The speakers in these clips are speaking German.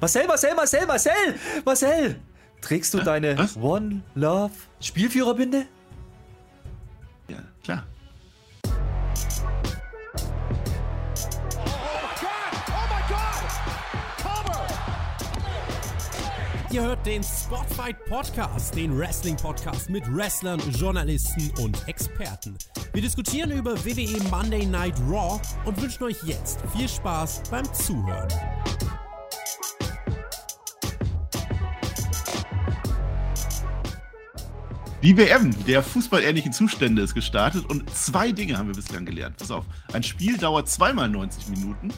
Marcel, Marcel, Marcel, Marcel, Marcel! Trägst du deine Was? One Love Spielführerbinde? Ja, klar. Ihr hört den Spotfight Podcast, den Wrestling Podcast mit Wrestlern, Journalisten und Experten. Wir diskutieren über WWE Monday Night Raw und wünschen euch jetzt viel Spaß beim Zuhören. Die WM der fußballähnlichen Zustände ist gestartet und zwei Dinge haben wir bislang gelernt. Pass auf, ein Spiel dauert zweimal 90 Minuten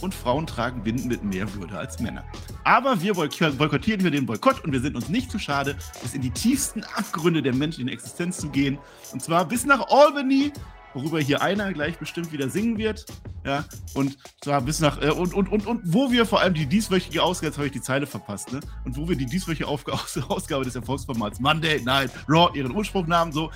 und Frauen tragen Binden mit mehr Würde als Männer. Aber wir boyk- boykottieren hier den Boykott und wir sind uns nicht zu schade, bis in die tiefsten Abgründe der menschlichen Existenz zu gehen. Und zwar bis nach Albany, worüber hier einer gleich bestimmt wieder singen wird. Ja, und zwar bis nach, äh, und, und, und, und wo wir vor allem die dieswöchige Ausgabe, jetzt habe ich die Zeile verpasst, ne? Und wo wir die dieswöchige Ausgabe des Erfolgsformats Monday Night Raw ihren Ursprung nahmen, so.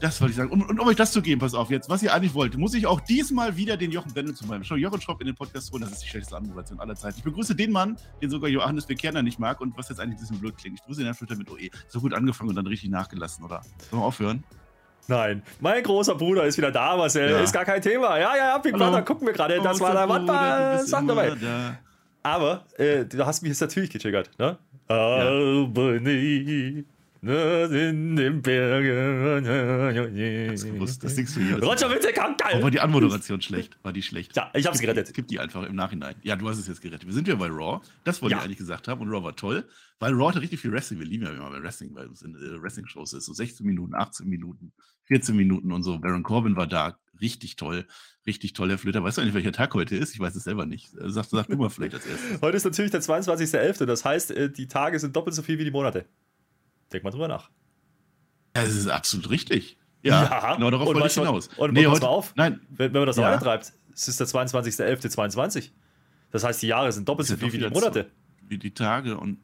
Das wollte ich sagen. Und, und um euch das zu geben, pass auf jetzt, was ihr eigentlich wollt, muss ich auch diesmal wieder den Jochen Bende zu meinem Show Jochen Schropp in den Podcast holen. Das ist die schlechteste Anmoderation aller Zeiten. Ich begrüße den Mann, den sogar Johannes Bekerner nicht mag und was jetzt eigentlich ein bisschen blöd klingt. Ich begrüße den Herrn Schlüter mit OE. So gut angefangen und dann richtig nachgelassen, oder? Sollen wir aufhören? Nein. Mein großer Bruder ist wieder da, Marcel. Ja. Ist gar kein Thema. Ja, ja, ja, Big. Brother, gucken wir gerade. Das war der Wandball. Sag dabei. da. Aber äh, du hast mich jetzt natürlich getriggert, ne? Albany, ne, in den Bergen. Gewusst, das singst du jedes. Roger Witte kann Oh, war geil. die Anmoderation schlecht? War die schlecht? Ja, ich hab's gerettet. Gib die einfach im Nachhinein. Ja, du hast es jetzt gerettet. Wir sind ja bei Raw. Das wollte Ja. ich eigentlich gesagt haben. Und Raw war toll, weil Raw hatte richtig viel Wrestling. Wir lieben ja immer bei Wrestling, weil es in äh, Wrestling-Shows ist. So 16 Minuten, 18 Minuten, 14 Minuten und so. Baron Corbin war da. Richtig toll. Richtig toll, Herr Flöter. Weißt du eigentlich, welcher Tag heute ist? Ich weiß es selber nicht. Äh, Sag, sag du mal vielleicht als erstes. Heute ist natürlich der 22.11. Das heißt, äh, die Tage sind doppelt so viel wie die Monate. Denk mal drüber nach. Ja, das ist absolut richtig. Ja, Ja. genau darauf Und wollte ich hinaus. und pass heute, mal auf. Nein, Wenn, wenn man das Ja. antreibt, es ist der 22.11.22. Das heißt, die Jahre sind doppelt so ja viel wie die Monate. wie die Tage und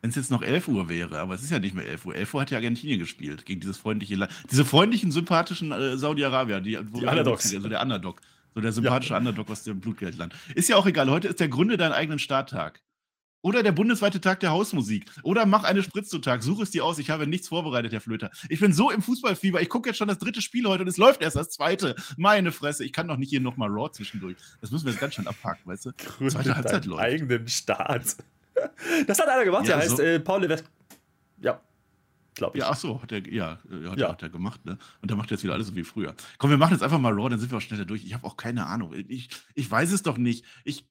wenn es jetzt noch 11 Uhr wäre, aber es ist ja nicht mehr 11 Uhr. 11 Uhr hat ja Argentinien gespielt gegen dieses freundliche Land. Diese freundlichen, sympathischen äh, Saudi-Arabier, die, Die Underdogs. So der Underdog. So der sympathische Underdog aus dem Blutgeldland. Ist ja auch egal. Heute ist der Gründe deinen eigenen Starttag. Oder der bundesweite Tag der Hausmusik. Oder mach eine Spritztag. Such es dir aus. Ich habe nichts vorbereitet, Herr Flöter. Ich bin so im Fußballfieber. Ich gucke jetzt schon das dritte Spiel heute und es läuft erst das zweite. Meine Fresse. Ich kann doch nicht hier nochmal Raw zwischendurch. Das müssen wir jetzt ganz schön abhaken, weißt du? Gründe Zweite Halbzeit läuft. eigenen Staat. Das hat einer gemacht, Ja, der heißt so- äh, Paul Levesque. Ja, glaube ich. Ja, ach so, hat er, ja, äh, hat, Ja. Er, hat er gemacht, ne? Und der macht jetzt wieder alles so wie früher. Komm, wir machen jetzt einfach mal Raw, dann sind wir auch schneller durch. Ich habe auch keine Ahnung. Ich, ich weiß es doch nicht. Ich,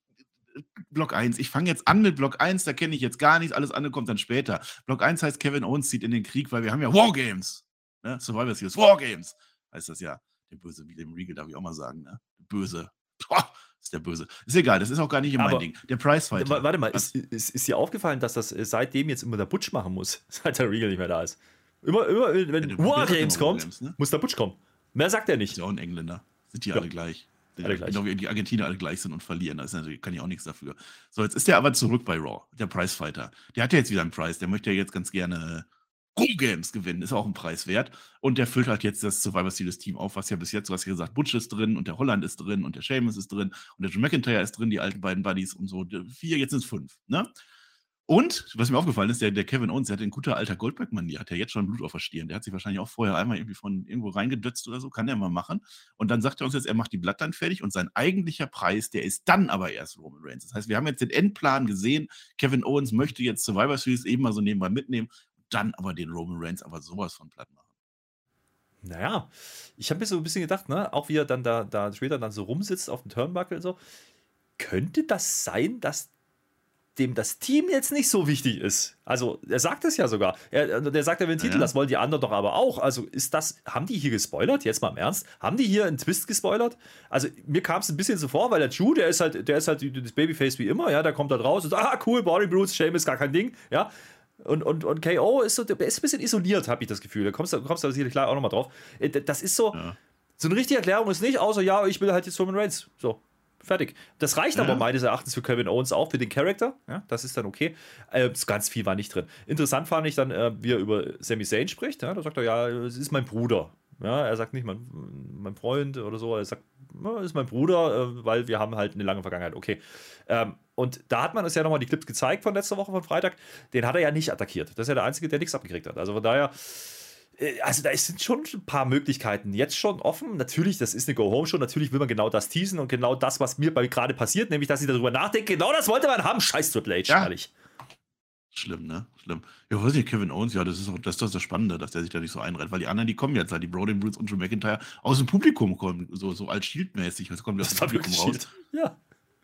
Block 1, ich fange jetzt an mit Block 1, da kenne ich jetzt gar nichts, alles andere kommt dann später. Block 1 heißt Kevin Owens zieht in den Krieg, weil wir haben ja Wargames. Ne? Survivor Series, Wargames heißt das ja. Der Böse, wie dem Regal darf ich auch mal sagen, ne? Böse. Boah, ist der Böse. Ist egal, das ist auch gar nicht mein Aber- Ding. Der Prizefighter. Wa- Warte mal, Was? ist, ist, ist dir aufgefallen, dass das äh, seitdem jetzt immer der Butch machen muss, seit der Regal nicht mehr da ist? Immer, immer wenn der- der War hat Games immer kommt, Wargames, ne? muss der Butch kommen. Mehr sagt er Ist nicht. ja auch ein Engländer. Sind die Ja. alle gleich. Alle gleich. Genau wie die Argentinier alle gleich sind und verlieren. Da kann ich auch nichts dafür. So, jetzt ist der aber zurück bei Raw, der Prizefighter. Der hat ja jetzt wieder einen Preis. Der möchte ja jetzt ganz gerne Raw Games gewinnen. Ist auch ein Preis wert. Und der füllt halt jetzt das Survivor Series Team auf, was ja bis jetzt, du hast ja gesagt, Butch ist drin und der Holland ist drin und der Sheamus ist drin und der Joe McIntyre ist drin, die alten beiden Buddies und so. Vier, jetzt sind es fünf. Ne? Und, was mir aufgefallen ist, der, der Kevin Owens, der hat in guter alter Goldberg-Manier, hat ja jetzt schon Blut auf der Stirn. Der hat sich wahrscheinlich auch vorher einmal irgendwie von irgendwo reingedötzt oder so, kann der mal machen. Und dann sagt er uns jetzt, er macht die Bloodline fertig und sein eigentlicher Preis, der ist dann aber erst Roman Reigns. Das heißt, wir haben jetzt den Endplan gesehen. Kevin Owens möchte jetzt Survivor Series eben mal so nebenbei mitnehmen, dann aber den Roman Reigns aber sowas von platt machen. Naja, ich habe mir so ein bisschen gedacht, ne, auch wie er dann da, da später dann so rumsitzt auf dem Turnbuckle und so, könnte das sein, dass dem das Team jetzt nicht so wichtig ist? Also, er sagt es ja sogar. Er, der sagt, will einen Titel, Ja. das wollen die anderen doch aber auch. Also, ist das, haben die hier gespoilert? Jetzt mal im Ernst? Haben die hier einen Twist gespoilert? Also, mir kam es ein bisschen so vor, weil der Drew, der ist halt, der ist halt das Babyface wie immer, ja, der kommt da raus und sagt, ah, cool, Body Bruce, Shame ist gar kein Ding, ja. Und, und, und KO ist so, der ist ein bisschen isoliert, habe ich das Gefühl. Da kommst du kommst da sicherlich klar auch nochmal drauf. Äh, Das ist so, Ja. so eine richtige Erklärung ist nicht, außer ja, ich will halt jetzt Roman Reigns. So, fertig. Das reicht Ja. aber meines Erachtens für Kevin Owens auch, für den Charakter. Ja, das ist dann okay. Äh, ganz viel war nicht drin. Interessant fand ich dann, äh, wie er über Sami Zayn spricht. Ja, da sagt er, ja, es ist mein Bruder. Ja, er sagt nicht mein, mein Freund oder so, er sagt ist mein Bruder, äh, weil wir haben halt eine lange Vergangenheit. Okay. Ähm, und da hat man uns ja nochmal die Clips gezeigt von letzter Woche, von Freitag. Den hat er ja nicht attackiert. Das ist ja der Einzige, der nichts abgekriegt hat. Also von daher, also da sind schon ein paar Möglichkeiten jetzt schon offen. Natürlich, das ist eine Go-Home-Show. Natürlich will man genau das teasen und genau das, was mir gerade passiert, nämlich, dass ich darüber nachdenke. Genau das wollte man haben. Scheiß Triple H, Ja. ehrlich. Schlimm, ne? Schlimm. Ja, weiß nicht, Kevin Owens, ja, das ist, auch, das ist das Spannende, dass der sich da nicht so einreiht, weil die anderen, die kommen jetzt halt, die Broden Brutes und Drew McIntyre aus dem Publikum kommen, so, so als Shield-mäßig, also kommen die aus dem Das Publikum raus. Ja.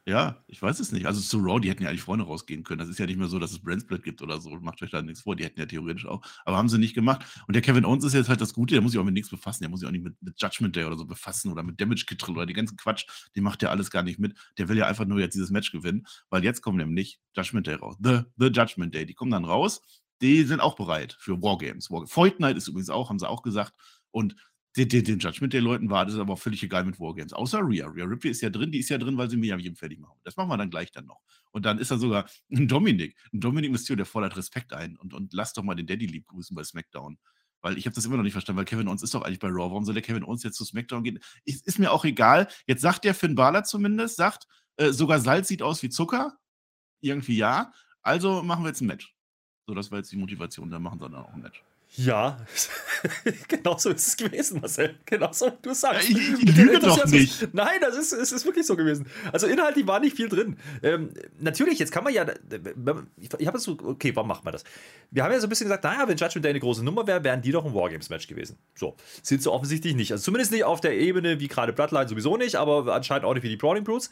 Ja, ich weiß es nicht. Also zu Raw, die hätten ja eigentlich vorne rausgehen können. Das ist ja nicht mehr so, dass es Brandsplit gibt oder so. Macht euch da nichts vor. Die hätten ja theoretisch auch. Aber haben sie nicht gemacht. Und der Kevin Owens ist jetzt halt das Gute, der muss sich auch mit nichts befassen. Der muss sich auch nicht mit, mit Judgment Day oder so befassen oder mit Damage Control oder die ganzen Quatsch. Den macht der alles gar nicht mit. Der will ja einfach nur jetzt dieses Match gewinnen, weil jetzt kommen nämlich Judgment Day raus. The, the Judgment Day. Die kommen dann raus. Die sind auch bereit für Wargames. Night ist übrigens auch, haben sie auch gesagt. Und den, den, den Judgment Day-Leuten war das aber auch völlig egal mit Wargames. Außer Rhea. Rhea Ripley ist ja drin, die ist ja drin, weil sie ja jedem fertig machen. Das machen wir dann gleich dann noch. Und dann ist da sogar ein Dominik, ein Dominik Mysterio, der fordert Respekt ein und, und lasst doch mal den Daddy lieb grüßen bei SmackDown. Weil ich habe das immer noch nicht verstanden, weil Kevin Owens ist doch eigentlich bei Raw. Warum soll der Kevin Owens jetzt zu SmackDown gehen? Ist, ist mir auch egal. Jetzt sagt der Finn Balor zumindest, sagt, äh, sogar Salz sieht aus wie Zucker. Irgendwie ja. Also machen wir jetzt ein Match. So, das war jetzt die Motivation. Dann machen sie dann auch ein Match. Ja, genau so ist es gewesen, Marcel. Genau so, du sagst. Ja, ich- ich lüge doch nicht. Nein, das ist, es ist wirklich so gewesen. Also inhaltlich war nicht viel drin. Ähm, natürlich, jetzt kann man ja, ich habe so, okay, warum macht man das? Wir haben ja so ein bisschen gesagt, naja, wenn Judgment Day eine große Nummer wäre, wären die doch ein Wargames-Match gewesen. So, sind sie offensichtlich nicht. Also zumindest nicht auf der Ebene wie gerade Bloodline sowieso nicht, aber anscheinend auch nicht wie die Brawling Brutes.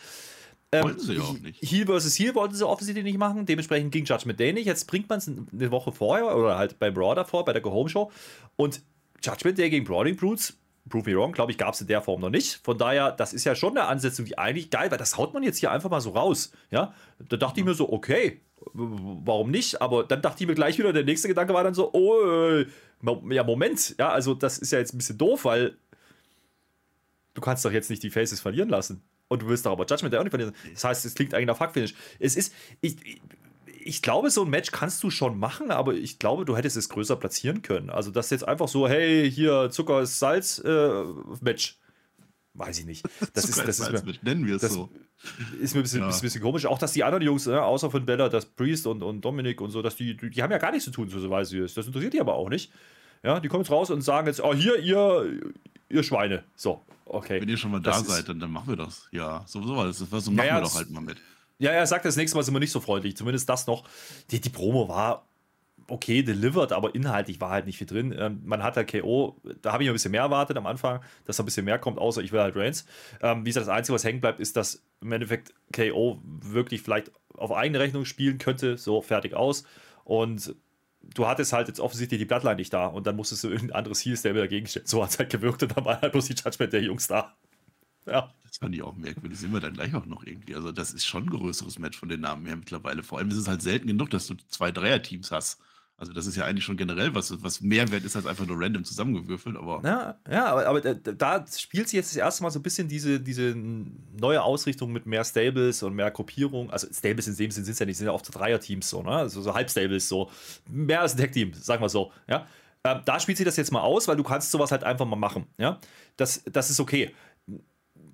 Wollten sie ja auch nicht. Heel versus Heel wollten sie offensichtlich nicht machen. Dementsprechend ging Judgment Day nicht. Jetzt bringt man es eine Woche vorher oder halt bei Raw davor, bei der Go-Home-Show. Und Judgment Day gegen Brawling Brutes, prove me wrong, glaube ich, gab es in der Form noch nicht. Von daher, das ist ja schon eine Ansetzung, die eigentlich geil, weil das haut man jetzt hier einfach mal so raus. Ja, da dachte ich mir so, okay, warum nicht? Aber dann dachte ich mir gleich wieder, der nächste Gedanke war dann so, oh, äh, ja, Moment, ja, also das ist ja jetzt ein bisschen doof, weil du kannst doch jetzt nicht die Faces verlieren lassen. Und du willst doch aber Judgment Day auch nicht verlieren. Das heißt, es klingt eigentlich nach Fuckfinish. Es ist, ich, ich, glaube, so ein Match kannst du schon machen, aber ich glaube, du hättest es größer platzieren können. Also, das jetzt einfach so, hey, hier Zucker ist Salz, äh, Match. Weiß ich nicht. Das ist, das ist, mir, nennen wir es so. ist mir ein bisschen, Ja. ein bisschen komisch. Auch, dass die anderen Jungs, ne, außer von Bella, das Priest und, und Dominik und so, dass die, die, die haben ja gar nichts zu tun, so weiß ich es. Das interessiert die aber auch nicht. Ja, die kommen jetzt raus und sagen jetzt, oh, hier, ihr, ihr Schweine. So, okay. Wenn ihr schon mal Das da seid, dann, dann machen wir das. Ja, so, so war das. das machen ja, wir doch halt mal mit. Ja, er sagt, das nächste Mal sind wir nicht so freundlich. Zumindest das noch. Die, die Promo war okay, delivered, aber inhaltlich war halt nicht viel drin. Ähm, man hat halt KO, da habe ich ein bisschen mehr erwartet am Anfang, dass da ein bisschen mehr kommt, außer ich will halt Reigns. Ähm, wie gesagt, das Einzige, was hängen bleibt, ist, dass im Endeffekt KO wirklich vielleicht auf eigene Rechnung spielen könnte, so fertig aus. Und du hattest halt jetzt offensichtlich die Bloodline nicht da und dann musstest du irgendein anderes Heel-Stable dagegen stellen. So hat es halt gewirkt und dann war halt bloß die Judgment der Jungs da. Ja. Das fand ich auch merkwürdig. Sehen wir dann gleich auch noch irgendwie. Also, das ist schon ein größeres Match von den Namen her mittlerweile. Vor allem ist es halt selten genug, dass du zwei Dreier-Teams hast. Also, das ist ja eigentlich schon generell was, was mehr wert ist als einfach nur random zusammengewürfelt. Aber Ja, ja aber, aber da, da spielt sich jetzt das erste Mal so ein bisschen diese, diese neue Ausrichtung mit mehr Stables und mehr Gruppierung. Also Stables in dem Sinn sind es ja nicht, sind ja oft so Dreier-Teams so, ne? Also so Halbstables so. Mehr als ein Tech-Team, sagen wir so, ja. Ähm, da spielt sich das jetzt mal aus, weil du kannst sowas halt einfach mal machen, ja. Das, das ist okay.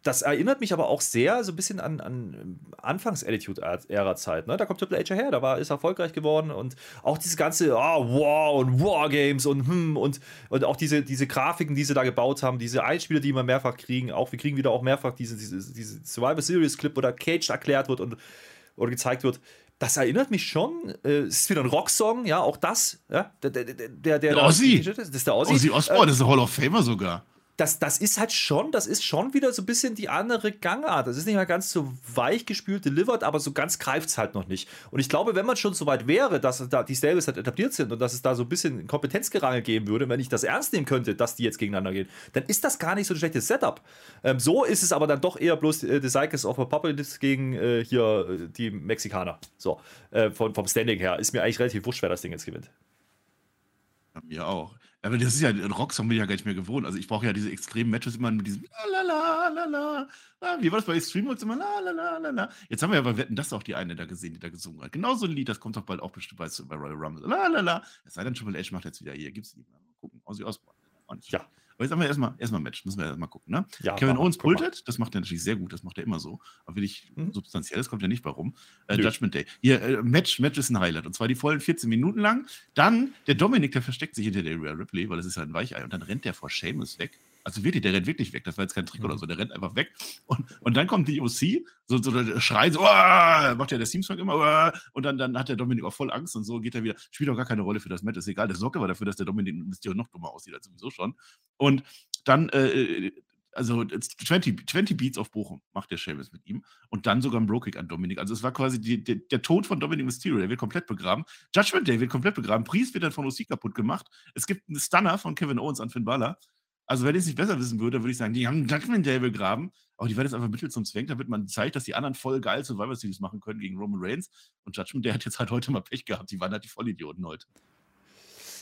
Das erinnert mich aber auch sehr so ein bisschen an, an Anfangs-Attitude-Ära-Zeit. Ne? Da kommt Triple H her, da war, ist erfolgreich geworden und auch diese ganze ah, Wow und Wargames und hm und, und auch diese, diese Grafiken, die sie da gebaut haben, diese Einspieler, die wir mehrfach kriegen, auch wir kriegen wieder auch mehrfach diese, diese, diese Survivor Series Clip, wo da Cage erklärt wird und oder gezeigt wird. Das erinnert mich schon. Äh, es ist wieder ein Rocksong, ja, auch das. Ja, der, der, der, der, der, Der Ossi. Das ist der Ossi. Ozzy Osbourne, das ist ein Hall of Famer sogar. Das, das ist halt schon, das ist schon wieder so ein bisschen die andere Gangart. Das ist nicht mal ganz so weich gespült, delivered, aber so ganz greift es halt noch nicht. Und ich glaube, wenn man schon so weit wäre, dass da die Stables halt etabliert sind und dass es da so ein bisschen Kompetenzgerangel geben würde, wenn ich das ernst nehmen könnte, dass die jetzt gegeneinander gehen, dann ist das gar nicht so ein schlechtes Setup. Ähm, so ist es aber dann doch eher bloß äh, The Cycles of a Puppet gegen äh, hier äh, die Mexikaner. So, äh, von, vom Standing her. Ist mir eigentlich relativ wurscht, wer das Ding jetzt gewinnt. Ja, mir auch. Aber das ist ja, ein Rocksong bin ich ja gar nicht mehr gewohnt. Also ich brauche ja diese extremen Matches immer mit diesem la la. Wie war das bei Extreme immer la. Jetzt haben wir ja bei Wetten das auch die eine da gesehen, die da gesungen hat. Genau so ein Lied, das kommt doch bald auch bestimmt bei, Royal Rumble. La. Es sei denn, Triple H macht jetzt wieder hier, gibt's mehr. Mal gucken, Ozzy Osbourne. Ja. Aber jetzt haben wir erstmal erstmal Match, müssen wir erstmal gucken. Ne? Ja, Kevin Owens pultet, das macht er natürlich sehr gut, das macht er immer so. Aber wirklich Mhm. substanzielles kommt ja nicht bei rum. Äh. Judgment Day. Hier, äh, Match, Match ist ein Highlight. Und zwar die vollen 14 Minuten lang. Dann der Dominik, der versteckt sich hinter der Rhea Ripley, weil das ist ja ein Weichei. Und dann rennt der vor Seamus weg. Also wirklich, der rennt wirklich weg. Das war jetzt kein Trick Mhm. oder so. Der rennt einfach weg. Und, und dann kommt die OC, so, so der schreit so, macht ja der Team-Song immer, "Uah!" und dann, dann hat der Dominik auch voll Angst und so geht er wieder. Spielt auch gar keine Rolle für das Match, ist egal. Der sorgt aber dafür, dass der Dominik Mysterio noch dummer aussieht als sowieso schon. Und dann, äh, also 20, 20 Beats auf Bochum macht der Sheamus mit ihm und dann sogar ein Bro-Kick an Dominik. Also es war quasi die, der, der Tod von Dominik Mysterio, der wird komplett begraben. Judgment Day wird komplett begraben. Priest wird dann von OC kaputt gemacht. Es gibt einen Stunner von Kevin Owens an Finn Balor. Also wenn ich es nicht besser wissen würde, würde ich sagen, die haben Judgment Day begraben. Aber die werden jetzt einfach Mittel zum Zweck, damit man zeigt, dass die anderen voll geil Survivor Series machen können gegen Roman Reigns. Und Judgment Day hat jetzt halt heute mal Pech gehabt. Die waren halt die Vollidioten heute.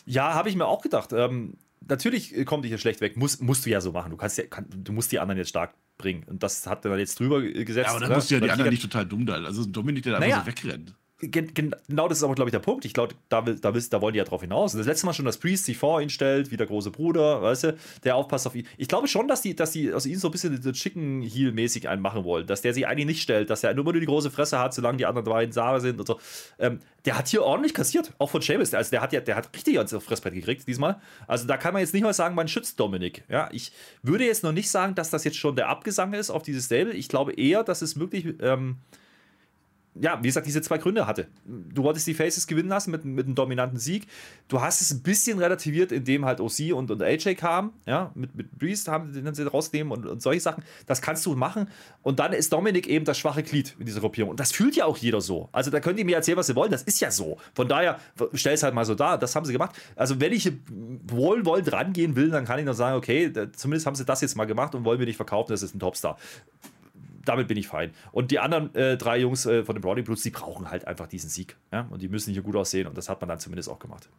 Ja, habe ich mir auch gedacht. Ähm, natürlich äh, kommt die hier schlecht weg. Muss, musst du ja so machen. Du, kannst ja, kann, du musst die anderen jetzt stark bringen. Und das hat er dann jetzt drüber äh, gesetzt. Ja, aber dann ne? musst du ja die anderen nicht total dumm da. Also Dominik, der da Naja. einfach so wegrennt. Gen- gen- Genau das ist aber, glaube ich, der Punkt. Ich glaube, da, da, da wollen die ja drauf hinaus. Und das letzte Mal schon, dass Priest sich vor ihn stellt, wie der große Bruder, weißt du, der aufpasst auf ihn. Ich glaube schon, dass die, dass die aus ihm so ein bisschen den Chicken Heel-mäßig einen machen wollen. Dass der sich eigentlich nicht stellt, dass er nur nur die große Fresse hat, solange die anderen beiden Sarah sind und so. Ähm, der hat hier ordentlich kassiert, auch von Sheamus. Also der hat ja, der hat richtig ans Fressbrett gekriegt diesmal. Also da kann man jetzt nicht mal sagen, man schützt Dominik. Ja, ich würde jetzt noch nicht sagen, dass das jetzt schon der Abgesang ist auf dieses Stable. Ich glaube eher, dass es wirklich. Ähm, ja, wie gesagt, diese zwei Gründe hatte. Du wolltest die Faces gewinnen lassen mit, mit einem dominanten Sieg. Du hast es ein bisschen relativiert, indem halt OC und, und AJ kamen. Ja, mit, mit Priest haben den sie rausnehmen und, und solche Sachen. Das kannst du machen. Und dann ist Dominik eben das schwache Glied in dieser Gruppierung. Und das fühlt ja auch jeder so. Also da könnt ihr mir erzählen, was ihr wollt. Das ist ja so. Von daher, stell es halt mal so dar. Das haben sie gemacht. Also wenn ich wohlwollend rangehen will, dann kann ich nur sagen, okay, zumindest haben sie das jetzt mal gemacht und wollen mir nicht verkaufen, das ist ein Topstar damit bin ich fein. Und die anderen äh, drei Jungs äh, von den Browning Bloods, die brauchen halt einfach diesen Sieg. Ja? Und die müssen hier gut aussehen. Und das hat man dann zumindest auch gemacht.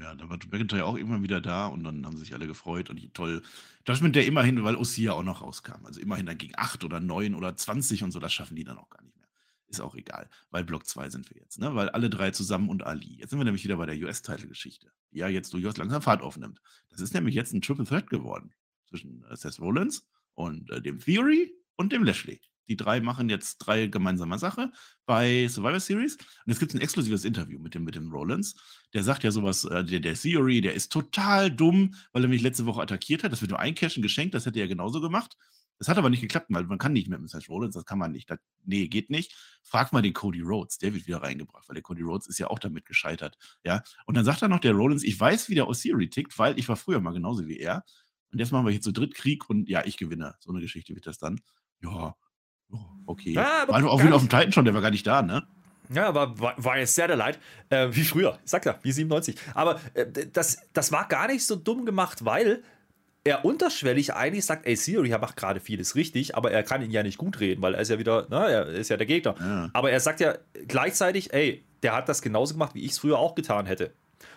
Ja, da war McIntyre auch irgendwann wieder da und dann haben sich alle gefreut und toll. Judgment Day immerhin, weil Ossia auch noch rauskam. Also immerhin dann gegen 8 oder 9 oder 20 und so, das schaffen die dann auch gar nicht mehr. Ist auch egal, weil Block 2 sind wir jetzt, ne? Weil alle drei zusammen und Ali. Jetzt sind wir nämlich wieder bei der US-Title-Geschichte, ja jetzt durchaus langsam Fahrt aufnimmt. Das ist nämlich jetzt ein Triple Threat geworden zwischen äh, Seth Rollins und äh, dem Theory und dem Lashley. Die drei machen jetzt drei gemeinsame Sache bei Survivor Series. Und es gibt ein exklusives Interview mit dem, mit dem Rollins. Der sagt ja sowas, äh, der, der Theory, der ist total dumm, weil er mich letzte Woche attackiert hat. Das wird nur ein Cashen geschenkt, das hätte er genauso gemacht. Das hat aber nicht geklappt, weil man kann nicht mit Seth Rollins, das kann man nicht. Das, nee, geht nicht. Frag mal den Cody Rhodes, der wird wieder reingebracht, weil der Cody Rhodes ist ja auch damit gescheitert. Ja, und dann sagt er noch der Rollins, ich weiß, wie der Theory tickt, weil ich war früher mal genauso wie er. Und jetzt machen wir hier zu dritt Krieg und ja, ich gewinne. So eine Geschichte wird das dann. Ja, okay. Ja, aber war auch gar wieder auf dem Titan schon, der war gar nicht da, ne? Ja, aber war, war jetzt sehr der Leid. Äh, wie früher, sagt er, wie 97. Aber äh, das, das war gar nicht so dumm gemacht, weil er unterschwellig eigentlich sagt, ey, Theory macht gerade vieles richtig, aber er kann ihn ja nicht gut reden, weil er ist ja wieder, na, er ist ja der Gegner. Ja. Aber er sagt ja gleichzeitig, ey, der hat das genauso gemacht, wie ich es früher auch getan hätte.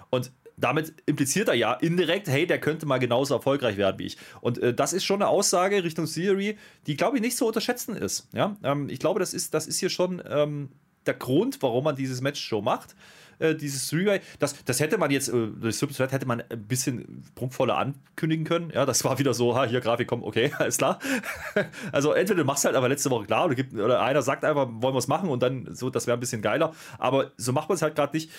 Und damit impliziert er ja indirekt, hey, der könnte mal genauso erfolgreich werden wie ich. Und äh, das ist schon eine Aussage Richtung Theory, die, glaube ich, nicht zu unterschätzen ist. Ja? Ähm, ich glaube, das ist, das ist hier schon ähm, der Grund, warum man dieses Match schon macht. Äh, dieses Three-Way, das, das hätte man jetzt, äh, durch Threat hätte man ein bisschen prunkvoller ankündigen können. Ja, das war wieder so, ha, hier Grafik kommt, okay, alles klar. also entweder du machst halt aber letzte Woche klar oder, gibt, oder einer sagt einfach, wollen wir es machen und dann so, das wäre ein bisschen geiler. Aber so macht man es halt gerade nicht.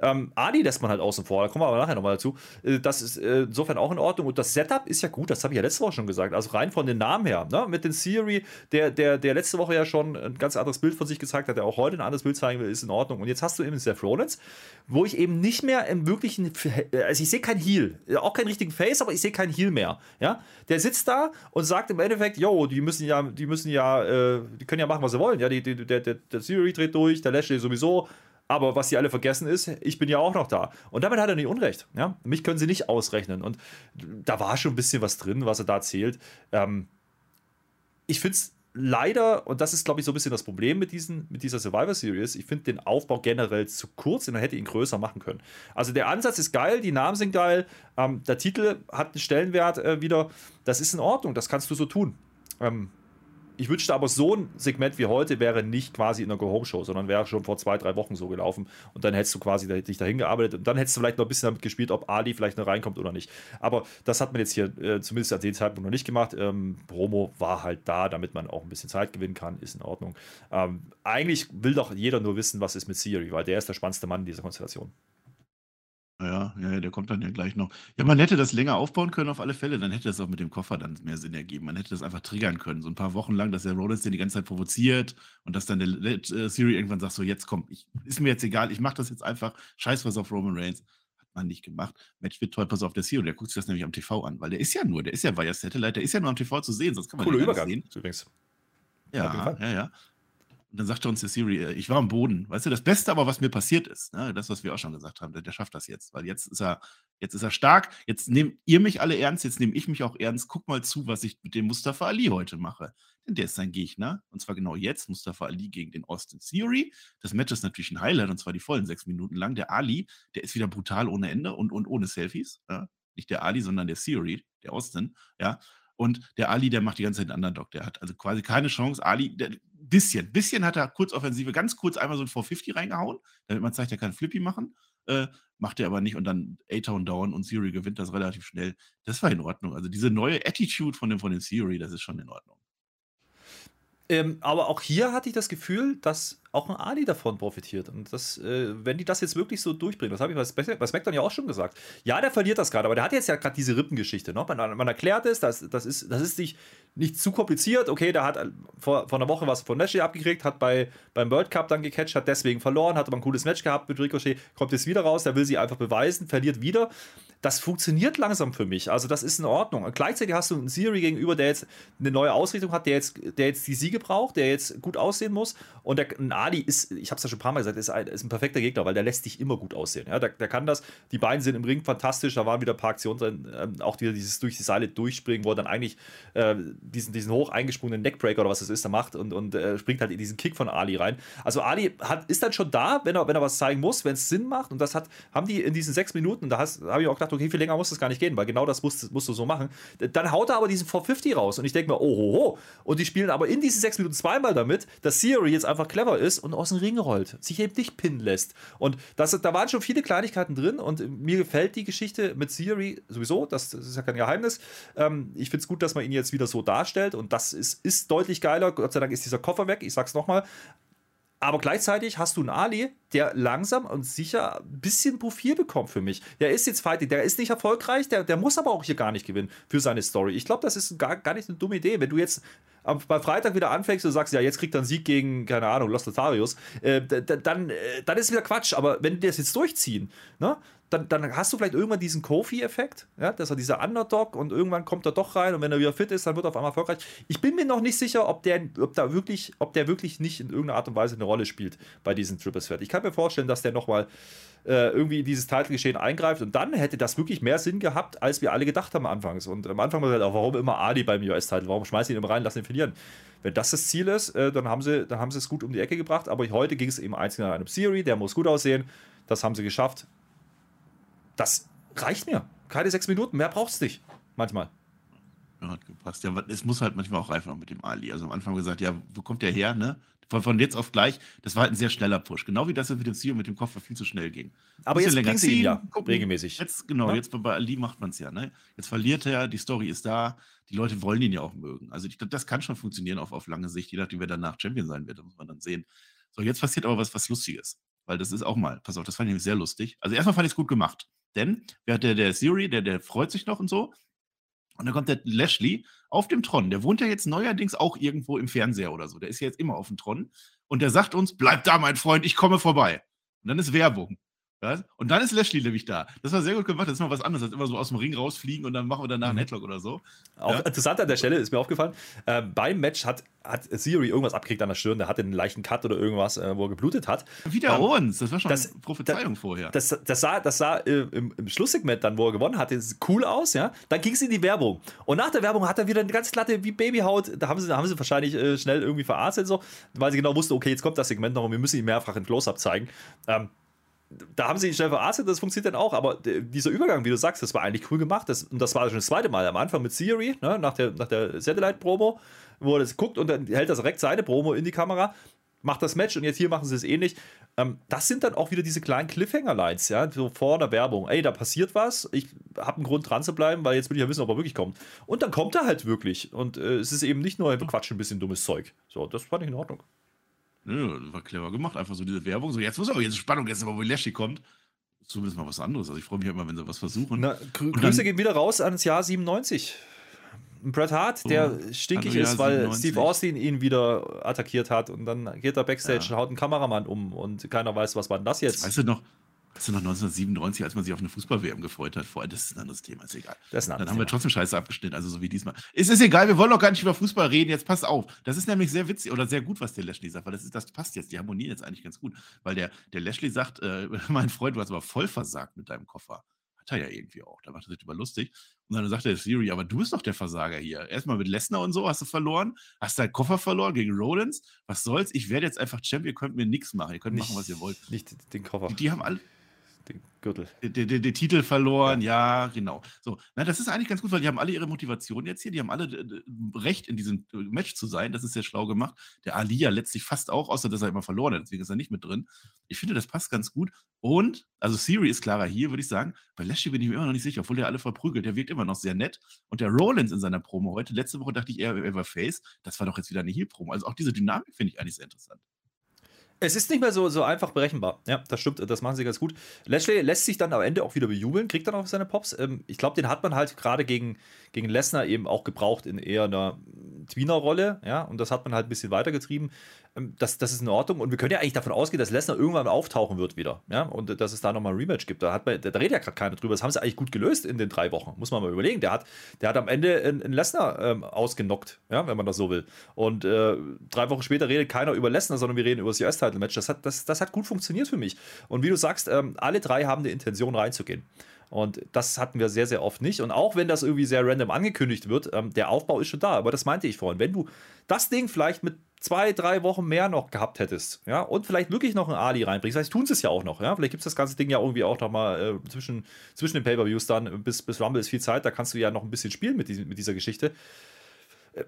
Ähm, Adi lässt man halt außen vor, da kommen wir aber nachher nochmal dazu. Äh, Das ist äh, insofern auch in Ordnung. Und das Setup ist ja gut, das habe ich ja letzte Woche schon gesagt. Also rein von den Namen her, ne? mit den Theory, der, der, der letzte Woche ja schon ein ganz anderes Bild von sich gezeigt hat, der auch heute ein anderes Bild zeigen will, ist in Ordnung. Und jetzt hast du eben Seth Rollins, wo ich eben nicht mehr im wirklichen, also ich sehe kein Heel, auch keinen richtigen Face, aber ich sehe keinen Heel mehr. Ja? Der sitzt da und sagt im Endeffekt, yo, die müssen ja, die müssen ja, äh, die können ja machen, was sie wollen. Ja, die, die, der, der, der Theory dreht durch, der Lashley sowieso. Aber was sie alle vergessen ist, ich bin ja auch noch da. Und damit hat er nicht Unrecht. Ja? Mich können sie nicht ausrechnen. Und da war schon ein bisschen was drin, was er da erzählt. Ähm, ich finde es leider, und das ist, glaube ich, so ein bisschen das Problem mit, diesen, mit dieser Survivor Series, ich finde den Aufbau generell zu kurz und man hätte ihn größer machen können. Also der Ansatz ist geil, die Namen sind geil, ähm, der Titel hat einen Stellenwert äh, wieder. Das ist in Ordnung, das kannst du so tun. Ähm, ich wünschte aber, so ein Segment wie heute wäre nicht quasi in einer Go-Home-Show, sondern wäre schon vor zwei, drei Wochen so gelaufen. Und dann hättest du quasi dich dahin gearbeitet und dann hättest du vielleicht noch ein bisschen damit gespielt, ob Ali vielleicht noch reinkommt oder nicht. Aber das hat man jetzt hier äh, zumindest an dem Zeitpunkt noch nicht gemacht. Ähm, Promo war halt da, damit man auch ein bisschen Zeit gewinnen kann, ist in Ordnung. Ähm, eigentlich will doch jeder nur wissen, was ist mit Siri, weil der ist der spannendste Mann in dieser Konstellation. Ja, ja, der kommt dann ja gleich noch. Ja, man hätte das länger aufbauen können auf alle Fälle, dann hätte das auch mit dem Koffer dann mehr Sinn ergeben. Man hätte das einfach triggern können, so ein paar Wochen lang, dass der Rollins den die ganze Zeit provoziert und dass dann der äh, Siri irgendwann sagt, so jetzt komm, ich, ist mir jetzt egal, ich mache das jetzt einfach, scheiß was auf Roman Reigns. Hat man nicht gemacht. Match wird toll, pass auf, der Siri, der guckt sich das nämlich am TV an, weil der ist ja nur, der ist ja via Satellite, der ist ja nur am TV zu sehen, sonst kann man Cooler den Übergang, sehen. übrigens. Ja, ja, ja. Und dann sagte uns der Siri, äh, ich war am Boden. Weißt du, das Beste aber, was mir passiert ist, ne, das, was wir auch schon gesagt haben, der, der, schafft das jetzt. Weil jetzt ist er, jetzt ist er stark, jetzt nehmt ihr mich alle ernst, jetzt nehme ich mich auch ernst. Guck mal zu, was ich mit dem Mustafa Ali heute mache. Denn der ist sein Gegner. Und zwar genau jetzt, Mustafa Ali gegen den Austin Theory. Das Match ist natürlich ein Highlight, und zwar die vollen sechs Minuten lang. Der Ali, der ist wieder brutal ohne Ende und, und ohne Selfies. Ja? Nicht der Ali, sondern der Theory, der Austin. Ja. Und der Ali, der macht die ganze Zeit einen Underdog. Der hat also quasi keine Chance. Ali, der, bisschen, bisschen hat er kurz Offensive, ganz kurz einmal so ein 450 reingehauen, damit man zeigt, er kann Flippy machen. Äh, macht er aber nicht und dann A-Town down und Theory gewinnt das relativ schnell. Das war in Ordnung. Also diese neue Attitude von dem, von dem Theory, das ist schon in Ordnung. Ähm, aber auch hier hatte ich das Gefühl, dass auch ein Ali davon profitiert. Und das, äh, wenn die das jetzt wirklich so durchbringen, das habe ich bei, bei SmackDown ja auch schon gesagt. Ja, der verliert das gerade, aber der hat jetzt ja gerade diese Rippengeschichte. Ne? Man, man, erklärt es, das, das, ist, das ist nicht, nicht zu kompliziert. Okay, der hat vor, vor einer Woche was von Lashley abgekriegt, hat bei, beim World Cup dann gecatcht, hat deswegen verloren, hat aber ein cooles Match gehabt mit Ricochet, kommt jetzt wieder raus, der will sie einfach beweisen, verliert wieder das funktioniert langsam für mich. Also das ist in Ordnung. Gleichzeitig hast du einen Siri gegenüber, der jetzt eine neue Ausrichtung hat, der jetzt, der jetzt die Siege braucht, der jetzt gut aussehen muss. Und der, ein Ali ist, ich habe es ja schon ein paar Mal gesagt, ist ein, ist ein perfekter Gegner, weil der lässt dich immer gut aussehen. Ja, der, der kann das. Die beiden sind im Ring fantastisch. Da waren wieder ein paar Aktionen drin. Ähm, auch wieder dieses durch die Seile durchspringen, wo er dann eigentlich äh, diesen, diesen hoch eingesprungenen Neckbreaker oder was es ist, er macht und, und äh, springt halt in diesen Kick von Ali rein. Also Ali hat, ist dann schon da, wenn er, wenn er was zeigen muss, wenn es Sinn macht. Und das hat, haben die in diesen sechs Minuten, da habe ich auch gedacht, okay, viel länger muss das gar nicht nicht gehen, weil genau das musst, musst du so machen. Dann haut er aber diesen 450 raus und ich denke mir, oh, ho, ho. Und die spielen aber in diesen sechs Minuten zweimal damit, dass Siri jetzt einfach clever ist und aus dem Ring rollt, sich eben nicht pinnen lässt. Und das, da waren schon viele Kleinigkeiten drin und mir gefällt die Geschichte mit Siri sowieso, das, das ist ja kein Geheimnis. Ähm, ich finde es gut, dass man ihn jetzt wieder so darstellt und das ist, ist deutlich geiler. Gott sei Dank ist dieser Koffer weg, ich sag's nochmal. Aber gleichzeitig hast du einen Ali, der langsam und sicher ein bisschen Profil bekommt für mich. Der ist jetzt fighting, der ist nicht erfolgreich, der, der muss aber auch hier gar nicht gewinnen für seine Story. Ich glaube, das ist gar, gar nicht eine dumme Idee. Wenn du jetzt am, bei Freitag wieder anfängst und sagst, ja, jetzt kriegt er einen Sieg gegen, keine Ahnung, Los Lotarios, äh, dann, äh, dann ist es wieder Quatsch. Aber wenn die das jetzt durchziehen, ne, dann, dann hast du vielleicht irgendwann diesen Kofi-Effekt, ja, dass er dieser Underdog und irgendwann kommt er doch rein und wenn er wieder fit ist, dann wird er auf einmal erfolgreich. Ich bin mir noch nicht sicher, ob der, ob da wirklich, ob der wirklich nicht in irgendeiner Art und Weise eine Rolle spielt bei diesem Triple Threat. Ich kann mir vorstellen, dass der nochmal äh, irgendwie in dieses Titelgeschehen eingreift und dann hätte das wirklich mehr Sinn gehabt, als wir alle gedacht haben anfangs. Und am Anfang war halt auch, warum immer Adi beim US-Titel? Warum schmeißen ihn immer rein, lassen ihn verlieren? Wenn das das Ziel ist, äh, dann, haben sie, dann haben sie es gut um die Ecke gebracht. Aber heute ging es eben einzig an einem Siri, der muss gut aussehen. Das haben sie geschafft das reicht mir. Keine sechs Minuten, mehr brauchst du nicht. Manchmal. Ja, hat gepasst. Ja, es muss halt manchmal auch reifen mit dem Ali. Also am Anfang gesagt, ja, wo kommt der her, ne? Von, von jetzt auf gleich, das war halt ein sehr schneller Push. Genau wie das mit dem Ziel mit dem Koffer viel zu schnell ging. Aber jetzt länger ziehen, ja, gucken. regelmäßig. Jetzt, genau, ja? jetzt bei Ali macht man es ja, ne? Jetzt verliert er, die Story ist da, die Leute wollen ihn ja auch mögen. Also ich glaube, das kann schon funktionieren auf, auf lange Sicht, je nachdem, wer danach Champion sein wird, das muss man dann sehen. So, jetzt passiert aber was, was Lustiges. Weil das ist auch mal, pass auf, das fand ich nämlich sehr lustig. Also erstmal fand ich es gut gemacht. Denn wer der, der Siri, der, der freut sich noch und so. Und dann kommt der Lashley auf dem Tron. Der wohnt ja jetzt neuerdings auch irgendwo im Fernseher oder so. Der ist ja jetzt immer auf dem Tron. Und der sagt uns: Bleib da, mein Freund, ich komme vorbei. Und dann ist Werbung. Was? Und dann ist Lashley nämlich da. Das war sehr gut gemacht. Das ist mal was anderes, als immer so aus dem Ring rausfliegen und dann machen wir danach einen mhm. Headlock oder so. Auch ja. interessant an der Stelle ist mir aufgefallen, äh, beim Match hat, hat Siri irgendwas abgekriegt an der Stirn. Der hatte einen leichten Cut oder irgendwas, äh, wo er geblutet hat. Wieder ähm, uns. Das war schon das, eine Prophezeiung da, vorher. Das, das sah, das sah äh, im, im, Schlusssegment dann, wo er gewonnen hatte, cool aus. Ja? Dann ging es in die Werbung. Und nach der Werbung hat er wieder eine ganz glatte wie Babyhaut. Da haben sie, da haben sie wahrscheinlich äh, schnell irgendwie verarztet, so, weil sie genau wussten, okay, jetzt kommt das Segment noch und wir müssen ihn mehrfach in Close-Up zeigen. Ähm, da haben sie ihn schnell verarztet, das funktioniert dann auch, aber dieser Übergang, wie du sagst, das war eigentlich cool gemacht. Das, und das war schon das zweite Mal am Anfang mit Siri, ne, nach der, nach der Satellite-Promo. wo er das guckt und dann hält das direkt seine Promo in die Kamera, macht das Match und jetzt hier machen sie es ähnlich. Ähm, das sind dann auch wieder diese kleinen Cliffhanger-Lines, ja, so vor der Werbung. Ey, da passiert was, ich habe einen Grund dran zu bleiben, weil jetzt will ich ja wissen, ob er wirklich kommt. Und dann kommt er halt wirklich. Und äh, es ist eben nicht nur, wir quatschen ein bisschen dummes Zeug. So, das fand ich in Ordnung. Das war clever gemacht. Einfach so diese Werbung. So, jetzt muss aber jetzt Spannung, jetzt aber, wo Lashley kommt. Zumindest mal was anderes. Also ich freue mich immer, wenn sie was versuchen. Na, Grü Grüße gehen wieder raus ans Jahr 97. Bret Hart, der oh, stinkig ist, weil 97. Steve Austin ihn wieder attackiert hat und dann geht er backstage ja. und haut einen Kameramann um und keiner weiß, was war denn das jetzt? Weißt du noch, das ist noch 1997, als man sich auf eine Fußball-WM gefreut hat. Vorher, das ist ein anderes Thema, ist egal. Ist Dann haben Thema. wir trotzdem Scheiße abgeschnitten, also so wie diesmal. Es ist egal, wir wollen doch gar nicht über Fußball reden. Jetzt passt auf. Das ist nämlich sehr witzig oder sehr gut, was der Lashley sagt, weil das, ist, das passt jetzt. Die harmonieren jetzt eigentlich ganz gut. Weil der, der Lashley sagt, äh, mein Freund, du hast aber voll versagt mit deinem Koffer. Hat er ja irgendwie auch. Da macht er sich drüber lustig. Und dann sagt der Siri, aber du bist doch der Versager hier. Erstmal mit Lesnar und so hast du verloren, hast deinen Koffer verloren gegen Rollins. Was soll's? Ich werde jetzt einfach Champion, ihr könnt mir nichts machen. Ihr könnt nicht, machen, was ihr wollt. Nicht den Koffer. Die, die haben alle, Gürtel. Den, Titel verloren, ja. ja, genau. So, na, das ist eigentlich ganz gut, weil die haben alle ihre Motivation jetzt hier, die haben alle äh, Recht, in diesem äh, Match zu sein. Das ist sehr schlau gemacht. Der Ali ja letztlich fast auch, außer dass er immer verloren hat, deswegen ist er nicht mit drin. Ich finde, das passt ganz gut. Und, also Siri ist klarer hier, würde ich sagen. Bei Lashley bin ich mir immer noch nicht sicher, obwohl der alle verprügelt. Der wirkt immer noch sehr nett. Und der Rollins in seiner Promo heute, letzte Woche dachte ich eher, er war Face. Das war doch jetzt wieder eine Heel-Promo. Also auch diese Dynamik finde ich eigentlich sehr interessant. Es ist nicht mehr so, so einfach berechenbar. Ja, das stimmt, das machen sie ganz gut. Lashley lässt sich dann am Ende auch wieder bejubeln, kriegt dann auch seine Pops. Ähm, ich glaube, den hat man halt gerade gegen, gegen Lesnar eben auch gebraucht in eher einer Tweener-Rolle. Ja, und das hat man halt ein bisschen weitergetrieben. Ähm, das, das ist in Ordnung. Und wir können ja eigentlich davon ausgehen, dass Lesnar irgendwann auftauchen wird wieder. Ja? Und dass es da nochmal ein Rematch gibt. Da, hat man, da, redet ja gerade keiner drüber. Das haben sie eigentlich gut gelöst in den drei Wochen. Muss man mal überlegen. Der hat, der hat am Ende einen Lesnar ähm, ausgenockt, ja? wenn man das so will. Und äh, drei Wochen später redet keiner über Lesnar, sondern wir reden über das US-Title-Match. Das hat, das, das hat gut funktioniert für mich. Und wie du sagst, ähm, alle drei haben eine Intention reinzugehen. Und das hatten wir sehr, sehr oft nicht. Und auch wenn das irgendwie sehr random angekündigt wird, ähm, der Aufbau ist schon da. Aber das meinte ich vorhin. Wenn du das Ding vielleicht mit zwei, drei Wochen mehr noch gehabt hättest, ja, und vielleicht wirklich noch einen Ali reinbringst, vielleicht tun sie es ja auch noch, ja, vielleicht gibt es das ganze Ding ja irgendwie auch noch mal äh, zwischen, zwischen den Pay-Per-Views dann, bis, bis Rumble ist viel Zeit, da kannst du ja noch ein bisschen spielen mit, die, mit dieser Geschichte. Äh,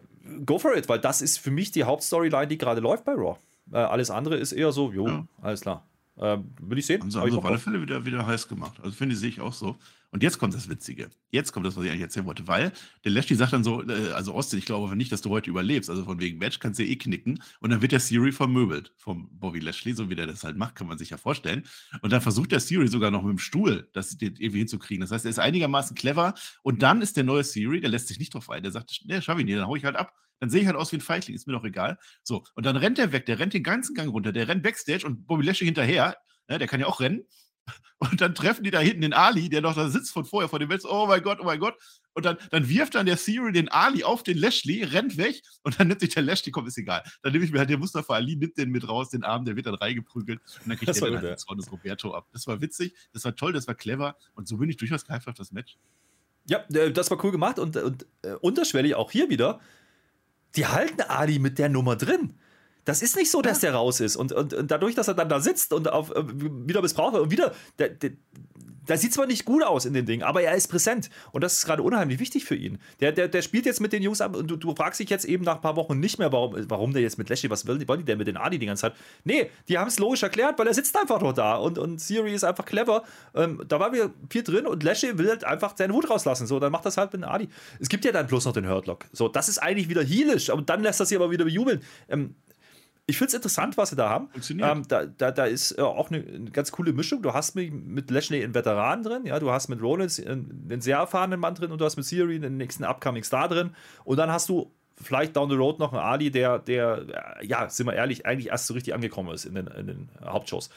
go for it, weil das ist für mich die Hauptstoryline, die gerade läuft bei Raw. Äh, alles andere ist eher so, jo, ja. alles klar. Ähm, Würde ich sehen. Haben sie also auf alle Fälle wieder, wieder heiß gemacht. Also finde ich, sehe ich auch so. Und jetzt kommt das Witzige. Jetzt kommt das, was ich eigentlich erzählen wollte, weil der Lashley sagt dann so, äh, also Austin, ich glaube aber nicht, dass du heute überlebst. Also von wegen Match kannst du eh knicken. Und dann wird der Siri vermöbelt vom Bobby Lashley, so wie der das halt macht, kann man sich ja vorstellen. Und dann versucht der Siri sogar noch mit dem Stuhl, das irgendwie hinzukriegen. Das heißt, er ist einigermaßen clever. Und dann ist der neue Siri, der lässt sich nicht drauf ein. Der sagt, ne, schaffe ich nicht, dann hau ich halt ab. Dann sehe ich halt aus wie ein Feigling, ist mir doch egal. So, und dann rennt er weg, der rennt den ganzen Gang runter, der rennt Backstage und Bobby Lashley hinterher. Ne, der kann ja auch rennen. Und dann treffen die da hinten den Ali, der noch da sitzt von vorher vor dem Welt. Oh mein Gott, oh mein Gott. Und dann, dann wirft dann der Cyril den Ali auf den Lashley, rennt weg und dann nimmt sich der Lashley, komm, ist egal. Dann nehme ich mir halt den Mustafa Ali, nimmt den mit raus, den Arm, der wird dann reingeprügelt und dann kriegt das der dann halt Zorn des Roberto ab. Das war witzig, das war toll, das war clever und so bin ich durchaus gehypt auf das Match. Ja, äh, das war cool gemacht und, und äh, unterschwellig auch hier wieder. Die halten Ali mit der Nummer drin. Das ist nicht so, dass ja. der raus ist. Und, und, und, dadurch, dass er dann da sitzt und auf, äh, wieder missbraucht wird und wieder, der, der, der sieht zwar nicht gut aus in den Dingen, aber er ist präsent. Und das ist gerade unheimlich wichtig für ihn. Der, der, der spielt jetzt mit den Jungs ab und du, du fragst dich jetzt eben nach ein paar Wochen nicht mehr, warum, warum der jetzt mit Lashley, was wollen die, wollen die denn mit den Adi die ganze Zeit? Nee, die haben es logisch erklärt, weil er sitzt einfach noch da und, und Siri ist einfach clever. Ähm, da war wieder viel drin und Lashley will halt einfach seinen Hut rauslassen. So, dann macht das halt mit den Adi. Es gibt ja dann bloß noch den Hurtlock. So, das ist eigentlich wieder heelisch, aber dann lässt er sich aber wieder bejubeln. Ähm, ich finde es interessant, was sie da haben. Ähm, da, da, da ist äh, auch eine, eine, ganz coole Mischung. Du hast mit, mit Lashley einen Veteran drin, ja, du hast mit Rollins einen, einen sehr erfahrenen Mann drin und du hast mit Siri den nächsten Upcoming Star drin. Und dann hast du vielleicht down the road noch einen Ali, der, der, äh, ja, sind wir ehrlich, eigentlich erst so richtig angekommen ist in den, in den Hauptshows.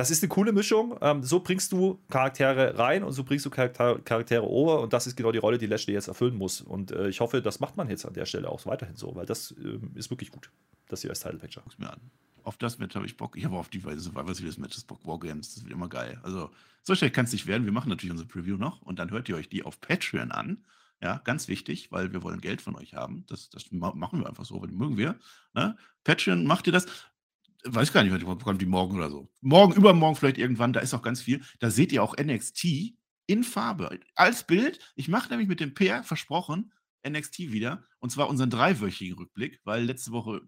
Das ist eine coole Mischung. Ähm, so bringst du Charaktere rein und so bringst du Charakter, Charaktere over. Und das ist genau die Rolle, die Lashley jetzt erfüllen muss. Und äh, ich hoffe, das macht man jetzt an der Stelle auch weiterhin so, weil das äh, ist wirklich gut das hier als Title Picture. Guck's mir an. Auf das Match habe ich Bock. Ich habe auf die Weise Survivor Series Matches Bock. Wargames, das wird immer geil. Also, so schnell kann es nicht werden. Wir machen natürlich unsere Preview noch und dann hört ihr euch die auf Patreon an. Ja, ganz wichtig, weil wir wollen Geld von euch haben. Das, das machen wir einfach so, weil mögen wir. Ne? Patreon, macht ihr das? Weiß gar nicht, kommt die morgen oder so. Morgen, übermorgen vielleicht irgendwann, da ist auch ganz viel. Da seht ihr auch NXT in Farbe. Als Bild. Ich mache nämlich mit dem Peer, versprochen, NXT wieder. Und zwar unseren dreiwöchigen Rückblick, weil letzte Woche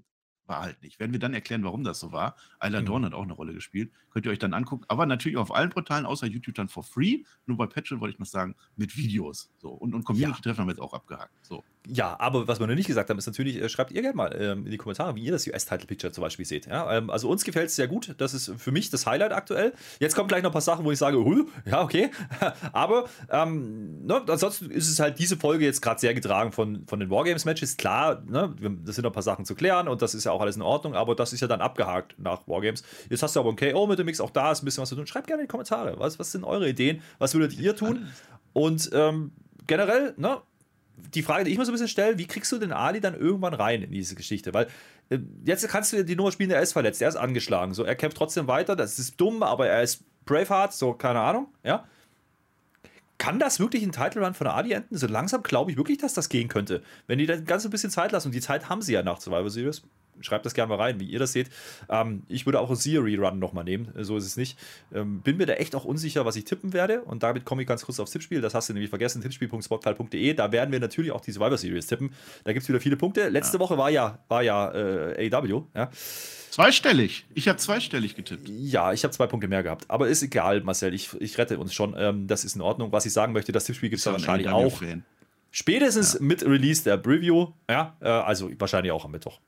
war halt nicht. Werden wir dann erklären, warum das so war. Ayla mhm. Dawn hat auch eine Rolle gespielt. Könnt ihr euch dann angucken. Aber natürlich auf allen Portalen, außer YouTube dann for free. Nur bei Patreon wollte ich mal sagen, mit Videos. So. Und, und Community-Treffen ja. haben wir jetzt auch abgehakt. So. Ja, aber was wir noch nicht gesagt haben, ist natürlich, äh, schreibt ihr gerne mal ähm, in die Kommentare, wie ihr das US-Title-Picture zum Beispiel seht. Ja, ähm, also uns gefällt es sehr gut. Das ist für mich das Highlight aktuell. Jetzt kommen gleich noch ein paar Sachen, wo ich sage, Hui, ja, okay. aber ähm, ne, ansonsten ist es halt diese Folge jetzt gerade sehr getragen von, von den Wargames-Matches. Klar, ne, das sind noch ein paar Sachen zu klären und das ist ja auch alles in Ordnung, aber das ist ja dann abgehakt nach Wargames. Jetzt hast du aber ein KO mit dem Mix, auch da ist ein bisschen was zu tun. Schreibt gerne in die Kommentare. Was, was sind eure Ideen? Was würdet ihr tun? Und ähm, generell, ne, die Frage, die ich mir so ein bisschen stelle, wie kriegst du den Ali dann irgendwann rein in diese Geschichte? Weil äh, jetzt kannst du die Nummer spielen, er ist verletzt, er ist angeschlagen. So, er kämpft trotzdem weiter, das ist dumm, aber er ist Braveheart, so, keine Ahnung, ja. Kann das wirklich ein Title Run von Adi enden? So langsam glaube ich wirklich, dass das gehen könnte. Wenn die dann ganz ein bisschen Zeit lassen und die Zeit haben sie ja nach Survivor Series schreibt das gerne mal rein, wie ihr das seht. Ähm, ich würde auch ein Theory Run nochmal nehmen, so ist es nicht. Ähm, bin mir da echt auch unsicher, was ich tippen werde. Und damit komme ich ganz kurz aufs Tippspiel. Das hast du nämlich vergessen, tippspiel.spotfile.de. Da werden wir natürlich auch die Survivor Series tippen. Da gibt es wieder viele Punkte. Letzte ja. Woche war ja, war ja äh, AW. Ja. Zweistellig. Ich habe zweistellig getippt. Ja, ich habe zwei Punkte mehr gehabt. Aber ist egal, Marcel. Ich, ich rette uns schon. Ähm, das ist in Ordnung. Was ich sagen möchte, das Tippspiel gibt es wahrscheinlich auch. Fan. Spätestens ja. mit Release der Preview. Ja, äh, also wahrscheinlich auch am Mittwoch.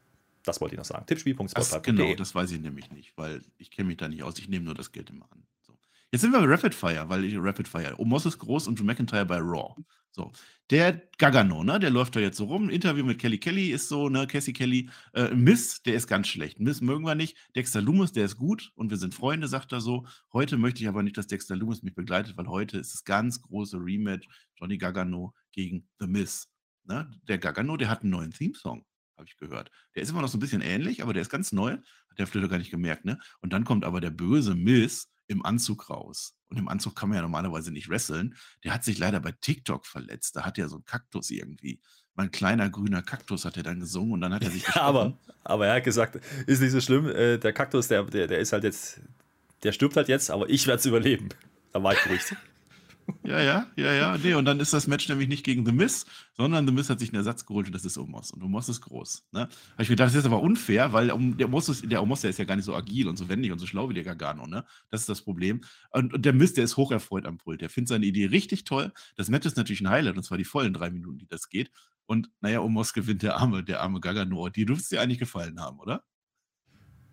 Das wollte ich noch sagen. Tippspiel.spotlight.de. Genau, das weiß ich nämlich nicht, weil ich kenne mich da nicht aus. Ich nehme nur das Geld immer an. So. Jetzt sind wir bei Rapid Fire, weil ich Rapid Fire. Omos ist groß und Drew McIntyre bei Raw. So. Der Gagano, ne, der läuft da jetzt so rum. Interview mit Kelly Kelly ist so, ne, Cassie Kelly. Äh, Miss, der ist ganz schlecht. Miss mögen wir nicht. Dexter Loomis, der ist gut und wir sind Freunde, sagt er so. Heute möchte ich aber nicht, dass Dexter Loomis mich begleitet, weil heute ist das ganz große Rematch Johnny Gagano gegen The Miss. Ne? Der Gagano, der hat einen neuen Theme-Song habe ich gehört. Der ist immer noch so ein bisschen ähnlich, aber der ist ganz neu. Hat der Flöter gar nicht gemerkt, ne? Und dann kommt aber der böse Miss im Anzug raus. Und im Anzug kann man ja normalerweise nicht wresteln. Der hat sich leider bei TikTok verletzt. Da hat er so einen Kaktus irgendwie. Mein kleiner grüner Kaktus hat er dann gesungen und dann hat er sich ja, aber, aber er hat gesagt, ist nicht so schlimm. Äh, der Kaktus, der, der, der ist halt jetzt, der stirbt halt jetzt, aber ich werde es überleben. Da war ich beruhigt. Ja, ja, ja, ja. Nee, und dann ist das Match nämlich nicht gegen The Miz, sondern The Miz hat sich einen Ersatz geholt und das ist Omos. Und Omos ist groß. Ne? Habe ich gedacht, das ist aber unfair, weil der Omos, ist, der Omos, der ist ja gar nicht so agil und so wendig und so schlau wie der Gargano. Ne? Das ist das Problem. Und, und der Miz, der ist hocherfreut am Pult. Der findet seine Idee richtig toll. Das Match ist natürlich ein Highlight und zwar die vollen drei Minuten, die das geht. Und naja, Omos gewinnt der arme, der arme Gargano. Die dürfte es dir eigentlich gefallen haben, oder?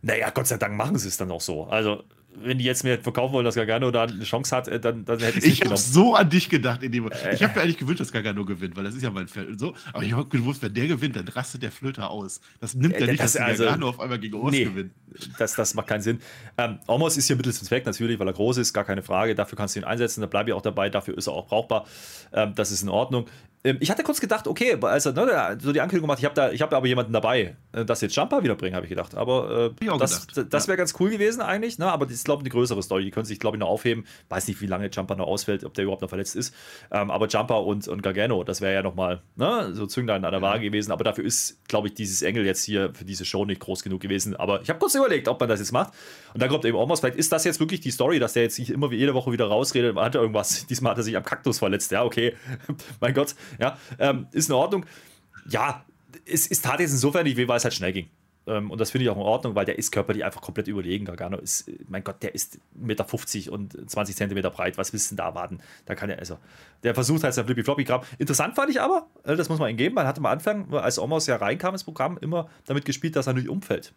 Naja, Gott sei Dank machen sie es dann auch so. Also, wenn die jetzt mir verkaufen wollen, dass Gargano da eine Chance hat, äh, dann, dann hätte ich Ich habe so an dich gedacht. In dem, äh, ich habe mir eigentlich gewünscht, dass Gargano gewinnt, weil das ist ja mein Pferd. So, aber ich habe gewusst, wenn der gewinnt, dann rastet der Flöter aus. Das nimmt ja äh, nicht, das, dass also, Gargano auf einmal gegen Ors nee, gewinnt. Das, das macht keinen Sinn. Ähm, Omos ist hier Mittel zum Zweck, natürlich, weil er groß ist, gar keine Frage. Dafür kannst du ihn einsetzen, da bleibe ich auch dabei. Dafür ist er auch brauchbar. Ähm, das ist in Ordnung. Ähm, ich hatte kurz gedacht, okay, also ne, so die Ankündigung gemacht, ich habe da, hab aber jemanden dabei, äh, das jetzt Jumper wiederbringen, habe ich gedacht. Aber äh, das, das wäre ja. ganz cool gewesen eigentlich, ne? aber das ist, glaube ich, eine größere Story. Die können sich, glaube ich, noch aufheben. Weiß nicht, wie lange Jumper noch ausfällt, ob der überhaupt noch verletzt ist. Ähm, aber Jumper und, und Gargano, das wäre ja nochmal ne, so Zünglein an der Waage gewesen. Aber dafür ist, glaube ich, dieses Engel jetzt hier für diese Show nicht groß genug gewesen. Aber ich habe kurz überlegt, ob man das jetzt macht. Und dann kommt eben Omos, vielleicht ist das jetzt wirklich die Story, dass der jetzt sich immer wie jede Woche wieder rausredet, man hat irgendwas. Diesmal hat er sich am Kaktus verletzt. Ja, okay. mein Gott. Ja. Ähm, ist in Ordnung. Ja, es, es tat jetzt insofern nicht weh, weil es halt schnell ging. Ähm, und das finde ich auch in Ordnung, weil der ist körperlich einfach komplett überlegen. Gargano ist, mein Gott, der ist 1,50 Meter und 20 Zentimeter breit. Was willst du denn da erwarten? Da kann er, also, der versucht halt sein Flippy-Floppy-Kram. Interessant fand ich aber, äh, das muss man ihm geben, man hatte am Anfang, als Omos ja reinkam ins Programm, immer damit gespielt, dass er nicht umfällt.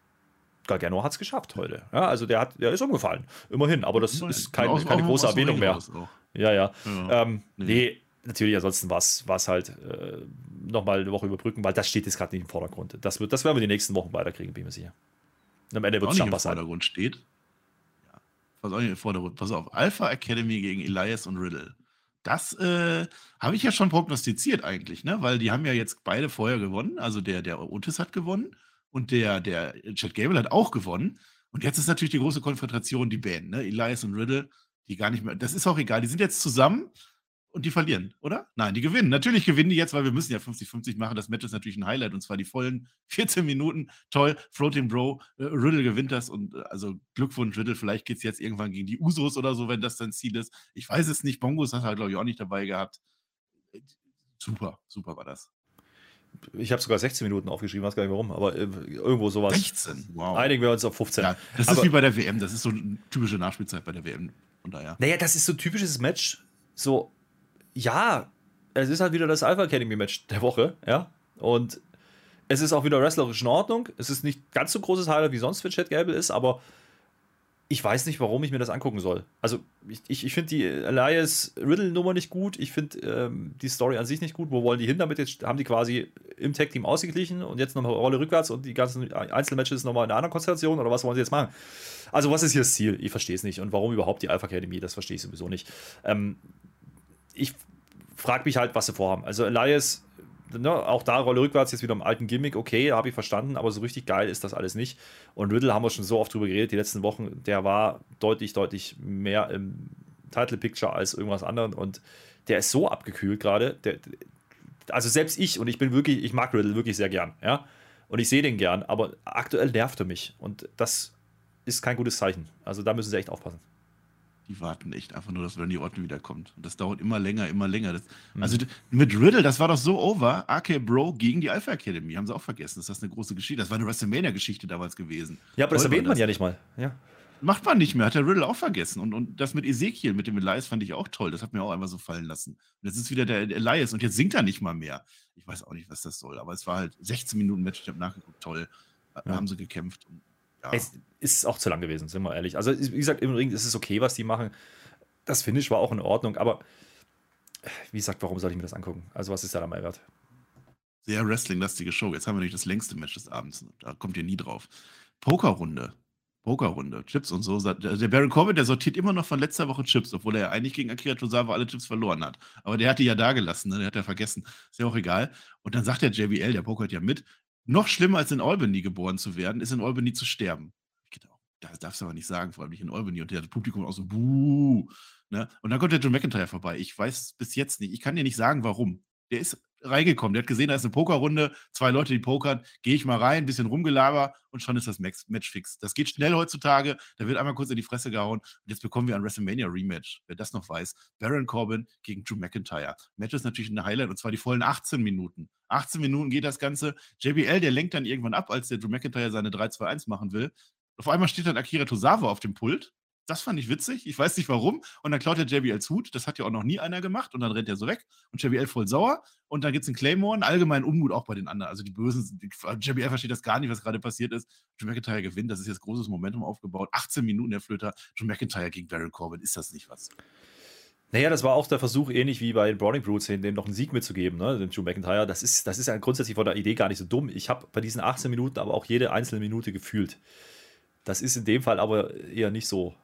Gargano hat es geschafft heute. Ja, also der, hat, der ist umgefallen. Immerhin, aber das ist kein, keine große Erwähnung mehr. Ja, ja. ja. Ähm, nee. nee natürlich, ansonsten war es halt äh, nochmal eine Woche überbrücken, weil das steht jetzt gerade nicht im Vordergrund. Das, wird, das werden wir die nächsten Wochen weiterkriegen, bin ich mir sicher. Und am Ende wird es schon was im Vordergrund steht. Ja. Was auch nicht im Vordergrund. Pass auf, Alpha Academy gegen Elias und Riddle. Das äh, habe ich ja schon prognostiziert eigentlich, ne? Weil die haben ja jetzt beide vorher gewonnen. Also der, der Otis hat gewonnen und der, der Chad Gable hat auch gewonnen. Und jetzt ist natürlich die große Konfrontation, die Band, ne? Elias und Riddle, die gar nicht mehr. Das ist auch egal. Die sind jetzt zusammen und die verlieren, oder? Nein, die gewinnen. Natürlich gewinnen die jetzt, weil wir müssen ja 50-50 machen. Das Match ist natürlich ein Highlight und zwar die vollen 14 Minuten. Toll, Floating Bro, äh, Riddle gewinnt das und äh, also Glückwunsch, Riddle. Vielleicht geht es jetzt irgendwann gegen die Usos oder so, wenn das dein Ziel ist. Ich weiß es nicht. Bongos hat er, glaube ich, auch nicht dabei gehabt. Super, super war das. ich habe sogar 16 Minuten aufgeschrieben, weiß gar nicht warum, aber äh, irgendwo sowas. 16, wow. Einigen wir uns auf 15. Ja, das aber, ist wie bei der WM, das ist so eine typische Nachspielzeit bei der WM. Von daher. Naja, das ist so ein typisches Match. So, ja, es ist halt wieder das Alpha Academy Match der Woche, ja. Und es ist auch wieder wrestlerisch in Ordnung. Es ist nicht ganz so großes Highlight wie sonst, wenn Chad Gable ist, aber ich weiß nicht, warum ich mir das angucken soll. Also, ich, ich, ich finde die Elias-Riddle-Nummer nicht gut. Ich finde ähm, die Story an sich nicht gut. Wo wollen die hin damit? Jetzt haben die quasi im Tag-Team ausgeglichen und jetzt nochmal Rolle rückwärts und die ganzen Einzelmatches nochmal in einer anderen Konstellation oder was wollen sie jetzt machen? Also, was ist hier das Ziel? Ich verstehe es nicht. Und warum überhaupt die Alpha Academy? Das verstehe ich sowieso nicht. Ähm, ich frage mich halt, was sie vorhaben. Also, Elias ne, auch da Rolle rückwärts, jetzt wieder im alten Gimmick, okay, habe ich verstanden, aber so richtig geil ist das alles nicht. Und Riddle haben wir schon so oft drüber geredet, die letzten Wochen, der war deutlich, deutlich mehr im Title Picture als irgendwas anderes und der ist so abgekühlt gerade. Also selbst ich, und ich bin wirklich, ich mag Riddle wirklich sehr gern, ja. Und ich sehe den gern, aber aktuell nervt er mich. Und das ist kein gutes Zeichen. Also da müssen sie echt aufpassen die warten echt einfach nur, dass Randy Orton wiederkommt. Und das dauert immer länger, immer länger. Das, mhm. Also mit Riddle, das war doch so over. AK Bro gegen die Alpha Academy, haben sie auch vergessen. Das ist eine große Geschichte. Das war eine WrestleMania-Geschichte damals gewesen. Ja, aber das erwähnt man ja nicht mal. Ja. Macht man nicht mehr, hat der Riddle auch vergessen. Und, und das mit Ezekiel, mit dem Elias, fand ich auch toll. Das hat mir auch einmal so fallen lassen. Und jetzt ist wieder der Elias und jetzt singt er nicht mal mehr. Ich weiß auch nicht, was das soll. Aber es war halt 16 Minuten Match, ich habe nachgeguckt, toll. Ja. Haben sie gekämpft. Und ja. Es ist auch zu lang gewesen, sind wir ehrlich. Also, wie gesagt, im Ring ist es okay, was die machen. Das Finish war auch in Ordnung, aber wie gesagt, warum soll ich mir das angucken? Also, was ist da der Mehrwert? Sehr Wrestling-lastige Show. Jetzt haben wir nämlich das längste Match des Abends. Da kommt ihr nie drauf. Pokerrunde. Pokerrunde. Chips und so. Der Baron Corbin, der sortiert immer noch von letzter Woche Chips, obwohl er ja eigentlich gegen Akira Tozawa alle Chips verloren hat. Aber der hat die ja da gelassen, ne? der hat ja vergessen. Ist ja auch egal. Und dann sagt der JBL, der pokert ja mit, noch schlimmer als in Albany geboren zu werden, ist in Albany zu sterben. Ich gedacht, das darfst du aber nicht sagen, vor allem nicht in Albany. Und das Publikum auch so, buh. Ne? Und dann kommt der John McIntyre vorbei. Ich weiß bis jetzt nicht. Ich kann dir nicht sagen, warum. Der ist reingekommen. Der hat gesehen, da ist eine Pokerrunde, zwei Leute, die pokern. Gehe ich mal rein, ein bisschen rumgelaber und schon ist das Match fix. Das geht schnell heutzutage. Da wird einmal kurz in die Fresse gehauen. Und jetzt bekommen wir ein WrestleMania Rematch. Wer das noch weiß. Baron Corbin gegen Drew McIntyre. Match ist natürlich ein Highlight und zwar die vollen 18 Minuten. 18 Minuten geht das Ganze. JBL, der lenkt dann irgendwann ab, als der Drew McIntyre seine 3-2-1 machen will. Auf einmal steht dann Akira Tozawa auf dem Pult das fand ich witzig. Ich weiß nicht warum. Und dann klaut er JBLs Hut. Das hat ja auch noch nie einer gemacht. Und dann rennt er so weg. Und JBL voll sauer. Und dann gibt es einen Claymore. Einen allgemeinen Unmut auch bei den anderen. Also die Bösen. Die, JBL versteht das gar nicht, was gerade passiert ist. Drew McIntyre gewinnt. Das ist jetzt großes Momentum aufgebaut. 18 Minuten der Flöter. Drew McIntyre gegen Baron Corbin. Ist das nicht was? Naja, das war auch der Versuch, ähnlich wie bei den Browning Brutes, dem noch einen Sieg mitzugeben, ne, dem Drew McIntyre. Das ist, das ist ja grundsätzlich von der Idee gar nicht so dumm. Ich habe bei diesen 18 Minuten aber auch jede einzelne Minute gefühlt. Das ist in dem Fall aber eher nicht so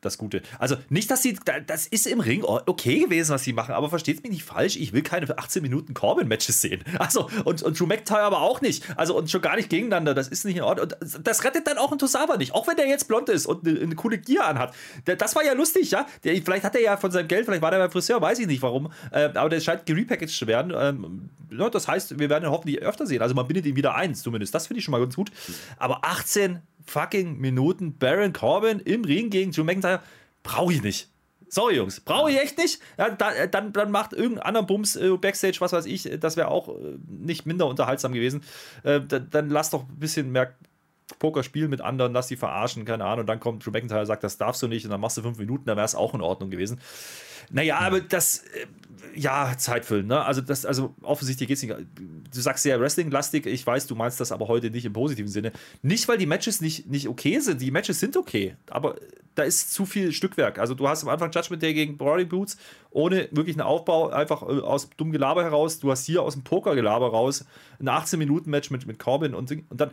das Gute. Also nicht, dass sie, das ist im Ring okay gewesen, was sie machen, aber versteht mich nicht falsch, ich will keine 18 Minuten Corbin-Matches sehen. Also, und, und Drew McIntyre aber auch nicht. Also, und schon gar nicht gegeneinander, das ist nicht in Ordnung. Und das rettet dann auch ein Tosawa nicht, auch wenn der jetzt blond ist und eine, eine coole Gier anhat. Das war ja lustig, ja. Der, vielleicht hat er ja von seinem Geld, vielleicht war der beim Friseur, weiß ich nicht warum, äh, aber der scheint gerepackaged zu werden. Ähm, das heißt, wir werden ihn hoffentlich öfter sehen. Also, man bindet ihn wieder eins, zumindest. Das finde ich schon mal ganz gut. Aber 18 fucking Minuten Baron Corbin im Ring gegen Drew McIntyre brauche ich nicht. Sorry, Jungs, brauche ich echt nicht. Ja, da, dann, dann macht irgendein anderer Bums äh, Backstage, was weiß ich, das wäre auch äh, nicht minder unterhaltsam gewesen. Äh, da, dann lass doch ein bisschen mehr Poker spielen mit anderen, lass die verarschen, keine Ahnung. Und dann kommt Drew McIntyre und sagt, das darfst du nicht. Und dann machst du fünf Minuten, dann wäre es auch in Ordnung gewesen. Naja, aber das, äh, ja, Zeitfüllen, ne? Also, das, also offensichtlich geht es nicht. Du sagst sehr Wrestling-lastig, ich weiß, du meinst das aber heute nicht im positiven Sinne. Nicht, weil die Matches nicht, nicht okay sind, die Matches sind okay, aber da ist zu viel Stückwerk. Also, du hast am Anfang Judgment Day gegen Brawling Boots ohne wirklich einen Aufbau, einfach äh, aus dumm Gelaber heraus. Du hast hier aus dem Poker-Gelaber raus ein 18-Minuten-Match mit, mit Corbin und, und dann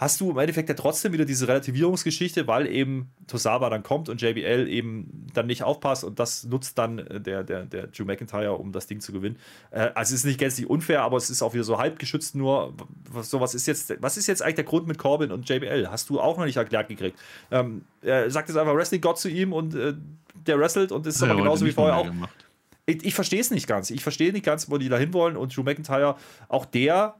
hast du im Endeffekt ja trotzdem wieder diese Relativierungsgeschichte, weil eben Tosawa dann kommt und JBL eben dann nicht aufpasst und das nutzt dann äh, der, der, der Drew McIntyre, um das Ding zu gewinnen. Äh, also es ist nicht gänzlich unfair, aber es ist auch wieder so halb geschützt nur. So, was ist jetzt, was ist jetzt eigentlich der Grund mit Corbin und JBL? Hast du auch noch nicht erklärt gekriegt. Ähm, er sagt jetzt einfach Wrestling Gott zu ihm und äh, der wrestelt und ist aber genauso wie vorher auch. Gemacht. Ich, ich verstehe es nicht ganz. Ich verstehe nicht ganz, wo die da hinwollen und Drew McIntyre, auch der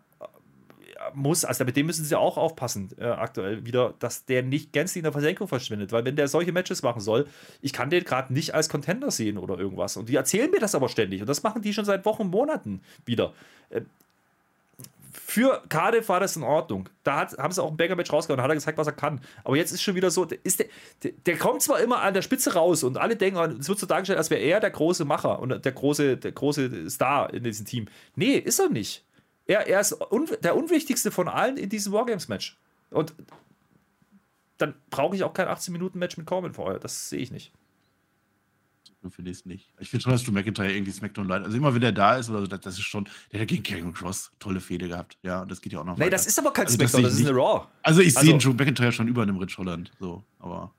muss, also mit dem müssen sie auch aufpassen, äh, aktuell wieder, dass der nicht gänzlich in der Versenkung verschwindet. Weil wenn der solche Matches machen soll, ich kann den gerade nicht als Contender sehen oder irgendwas. Und die erzählen mir das aber ständig. Und das machen die schon seit Wochen, Monaten wieder. Äh, für Cardiff war das in Ordnung. Da hat, haben sie auch ein Banger-Match rausgehauen und hat er gesagt, was er kann. Aber jetzt ist schon wieder so, ist der, der, der, kommt zwar immer an der Spitze raus und alle denken, es wird so dargestellt, als wäre er der große Macher und der große, der große Star in diesem Team. Nee, ist er nicht. Er, er ist un, der unwichtigste von allen in diesem Wargames-Match. Und dann brauche ich auch kein 18-Minuten-Match mit Corbin vorher. Das sehe ich nicht finde ich es nicht. Ich finde schon, dass Drew McIntyre irgendwie SmackDown leidet. Also immer, wenn der da ist oder so, das, das ist schon, der hat gegen Kevin Cross tolle Fehde gehabt. Ja, und das geht ja auch noch Nee, weiter. das ist aber kein also, SmackDown, das, das ist eine Raw. Also ich also, sehe Drew McIntyre schon über einem Rich Holland, so, aber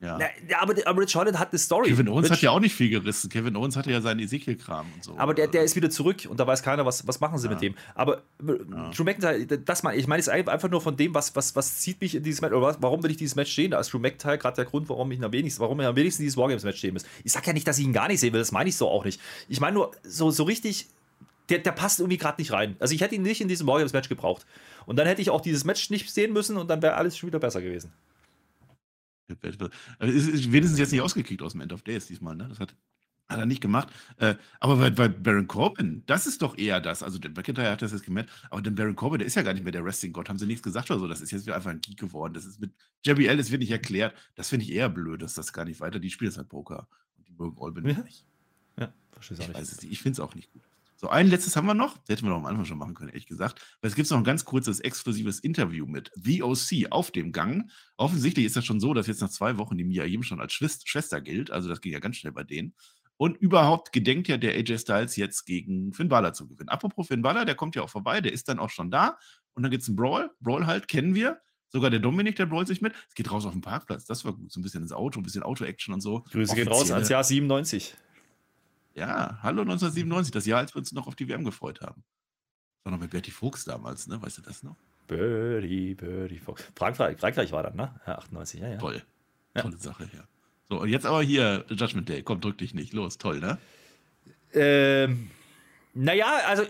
ja. ja aber, aber Rich Holland hat eine Story. Kevin Owens Rich, hat ja auch nicht viel gerissen. Kevin Owens hatte ja seinen Ezekiel-Kram und so. Aber der, der ist wieder zurück und da weiß keiner, was, was machen sie ja. mit dem. Aber ja. Drew McIntyre, das mal, ich meine es einfach nur von dem, was, was, was zieht mich in dieses Match, oder warum will ich dieses Match stehen? Da ist Drew McIntyre gerade der Grund, warum ich am wenigsten, warum er am wenigsten dieses Wargames-Match stehen muss. Ich sag ja nicht, dass ich ihn gar nicht sehen will, das meine ich so auch nicht. Ich meine nur, so, so richtig, der, der passt irgendwie gerade nicht rein. Also ich hätte ihn nicht in diesem Wargames-Match gebraucht. Und dann hätte ich auch dieses Match nicht sehen müssen und dann wäre alles schon wieder besser gewesen. Ist, ist wenigstens jetzt nicht ausgekickt aus dem End of Days diesmal, ne? Das hat, hat er nicht gemacht. Äh, aber bei, bei, Baron Corbin, das ist doch eher das. Also, der McIntyre hat das jetzt gemerkt, aber der Baron Corbin, der ist ja gar nicht mehr der Wrestling-Gott. Haben sie nichts gesagt oder so? Das ist jetzt einfach ein Geek geworden. Das ist mit JBL, das wird nicht erklärt. Das finde ich eher blöd, dass das gar nicht weiter. Die spielen das halt Poker. Und die mögen Corbin ja. nicht. Ja, verstehe ich auch nicht. Ich finde es auch nicht gut. So, ein letztes haben wir noch. Das hätten wir doch am Anfang schon machen können, ehrlich gesagt. Weil es gibt noch ein ganz kurzes, exklusives Interview mit VOC auf dem Gang. Offensichtlich ist das schon so, dass jetzt nach zwei Wochen die Mia Yim schon als Schwester gilt. Also, das ging ja ganz schnell bei denen. Und überhaupt gedenkt ja der AJ Styles jetzt gegen Finn Balor zu gewinnen. Apropos Finn Balor, der kommt ja auch vorbei, der ist dann auch schon da. Und dann gibt es einen Brawl. Brawl halt, kennen wir. Sogar der Dominik, der brawlt sich mit. Es geht raus auf den Parkplatz. Das war gut. So ein bisschen ins Auto, ein bisschen Auto-Action und so. Grüße gehen raus ans Jahr 97. Ja, hallo 1997, das Jahr, als wir uns noch auf die WM gefreut haben. Das war noch mit Bertie Fuchs damals, ne? Weißt du das noch? Bertie, Bertie Fuchs. Frankreich, Frankreich war dann, ne? Ja, 98, ja, ja. Toll. Ja. Tolle Sache, ja. So, und jetzt aber hier Judgment Day. Komm, drück dich nicht. Los, toll, ne? Ähm, naja, also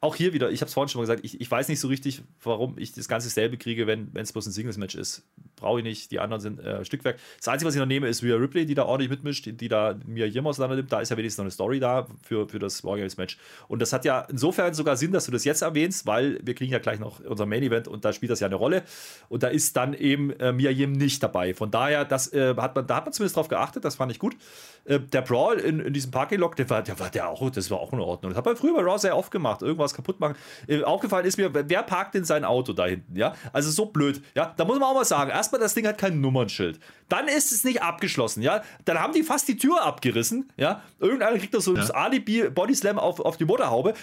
auch hier wieder, ich habe es vorhin schon mal gesagt, ich, ich weiß nicht so richtig, warum ich das ganze selbe kriege, wenn es bloß ein Singles-Match ist. Brauche ich nicht, die anderen sind äh, Stückwerk. Das Einzige, was ich noch nehme, ist Rhea Ripley, die da ordentlich mitmischt, die, die da Mia Yim auseinander nimmt. Da ist ja wenigstens noch eine Story da für, für das Wargames-Match. Und das hat ja insofern sogar Sinn, dass du das jetzt erwähnst, weil wir kriegen ja gleich noch unser Main-Event und da spielt das ja eine Rolle. Und da ist dann eben äh, Mia Yim nicht dabei. Von daher, das, äh, hat man, da hat man zumindest drauf geachtet, das fand ich gut. Äh, der Brawl in, in diesem Parking-Lock, der war, der war der auch, das war auch in Ordnung. Das hat man früher bei Raw sehr oft gemacht, irgendwas kaputt machen. Äh, aufgefallen ist mir, wer parkt denn sein Auto da hinten? Ja, also so blöd. Ja, da muss man auch mal sagen, erstmal das Ding hat kein Nummernschild. Dann ist es nicht abgeschlossen. Ja, dann haben die fast die Tür abgerissen. Ja, irgendeiner kriegt da so ja. das Alibi Bodyslam auf, auf die Motorhaube.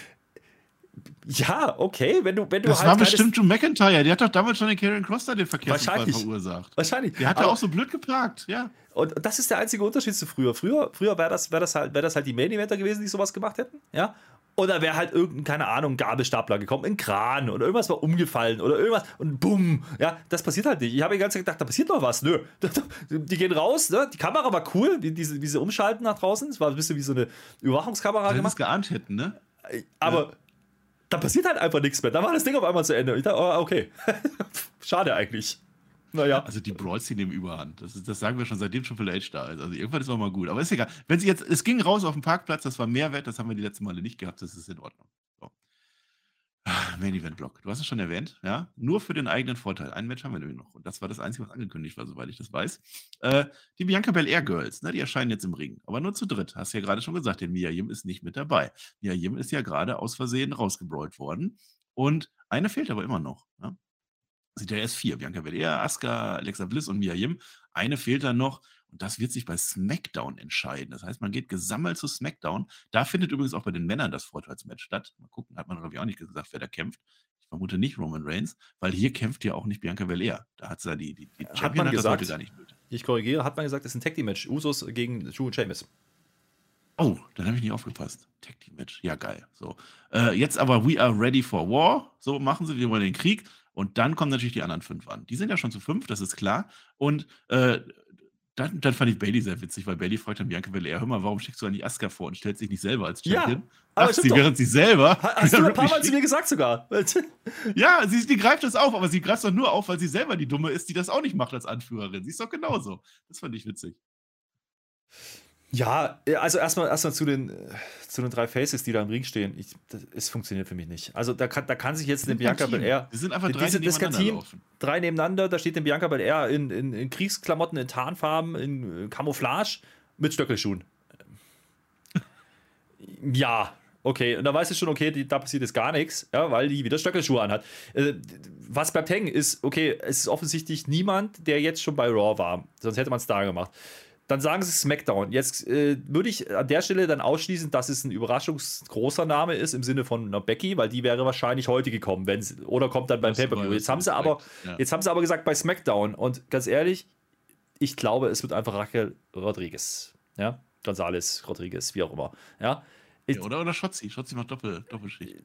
Ja, okay, wenn du, wenn du Das halt war bestimmt Joe McIntyre, der hat doch damals schon den Karen Cross da den Verkehrsunfall verursacht. Wahrscheinlich. Der hat ja auch so blöd geparkt, ja. Und das ist der einzige Unterschied zu früher. Früher, früher wäre das, wär das, halt, wär das halt die Main Eventer gewesen, die sowas gemacht hätten, ja. Oder wäre halt irgendein, keine Ahnung, Gabelstapler gekommen, ein Kran oder irgendwas war umgefallen oder irgendwas und bumm. Ja, das passiert halt nicht. Ich habe die ganze Zeit gedacht, da passiert noch was. Nö. Die gehen raus, ne? Die Kamera war cool, wie diese, diese Umschalten nach draußen. Es war ein bisschen wie so eine Überwachungskamera Wenn gemacht. geahnt hätten, ne? Aber ja. da passiert halt einfach nichts mehr. Da war das Ding auf einmal zu Ende. Ich dachte, oh, okay. Schade eigentlich. Naja. Also die Brawls, die nehmen überhand. Das, ist, das sagen wir schon seitdem Triple H da ist. Also irgendwann ist auch mal gut. Aber ist egal. Wenn sie jetzt, es ging raus auf den Parkplatz, das war Mehrwert, das haben wir die letzten Male nicht gehabt, das ist in Ordnung. So. Ah, Main Event Block. Du hast es schon erwähnt, ja? Nur für den eigenen Vorteil. Ein Match haben wir nämlich noch. Und das war das Einzige, was angekündigt war, soweit ich das weiß. Äh, die Bianca Belair Girls, ne, die erscheinen jetzt im Ring. Aber nur zu dritt. Hast du ja gerade schon gesagt, denn Mia Yim ist nicht mit dabei. Mia Yim ist ja gerade aus Versehen rausgebrawlt worden. Und eine fehlt aber immer noch. Ne? Sind ja erst vier. Bianca Belair, Asuka, Alexa Bliss und Mia Yim. Eine fehlt dann noch. Und das wird sich bei SmackDown entscheiden. Das heißt, man geht gesammelt zu SmackDown. Da findet übrigens auch bei den Männern das Vorteilsmatch statt. Mal gucken, hat man, glaube ich, auch nicht gesagt, wer da kämpft. Ich vermute nicht Roman Reigns, weil hier kämpft ja auch nicht Bianca Belair. Da hat sie ja die, die, die Champion hat man hat gesagt, gar nicht nötig. Ich korrigiere, hat man gesagt, es ist ein Tag Team Match. Usos gegen Drew und Sheamus. Oh, dann habe ich nicht aufgepasst. Tag Team Match. Ja, geil. So. Äh, jetzt aber We are ready for war. So machen sie, wir wollen den Krieg. Und dann kommen natürlich die anderen fünf an. Die sind ja schon zu fünf, das ist klar. Und äh, dann, dann, fand ich Bailey sehr witzig, weil Bailey fragt dann Bianca Belair, hör mal, warum schickst du eigentlich Asuka vor und stellst dich nicht selber als Champion? Ja, aber sie, während sie selber. Hast du ein paar Mal zu mir gesagt sogar. ja, sie, die greift das auf, aber sie greift es doch nur auf, weil sie selber die Dumme ist, die das auch nicht macht als Anführerin. Sie ist doch genauso. Das fand ich witzig. Ja, also erstmal erstmal zu den, zu den drei Faces, die da im Ring stehen. Ich, das, es funktioniert für mich nicht. Also da kann, da kann sich jetzt eine Bianca Belair. Wir sind einfach drei diese, nebeneinander Team, laufen. Drei nebeneinander, da steht eine Bianca Belair in, in, in Kriegsklamotten, in Tarnfarben, in Camouflage mit Stöckelschuhen. ja, okay. Und da weißt du schon, okay, die, da passiert jetzt gar nichts, ja, weil die wieder Stöckelschuhe anhat. Äh, was bleibt hängen ist, okay, es ist offensichtlich niemand, der jetzt schon bei Raw war. Sonst hätte man es da gemacht. Dann sagen sie SmackDown. Jetzt äh, würde ich an der Stelle dann ausschließen, dass es ein überraschungsgroßer Name ist im Sinne von einer Becky, weil die wäre wahrscheinlich heute gekommen, wenn oder kommt dann beim Pay-Per-View. Jetzt haben sie aber, ja. jetzt haben sie aber gesagt bei SmackDown und ganz ehrlich, ich glaube, es wird einfach Raquel Rodriguez, ja, González Rodriguez, wie auch immer, ja. Ja, oder, oder Schotzi. Schotzi macht Doppel, Doppelschicht.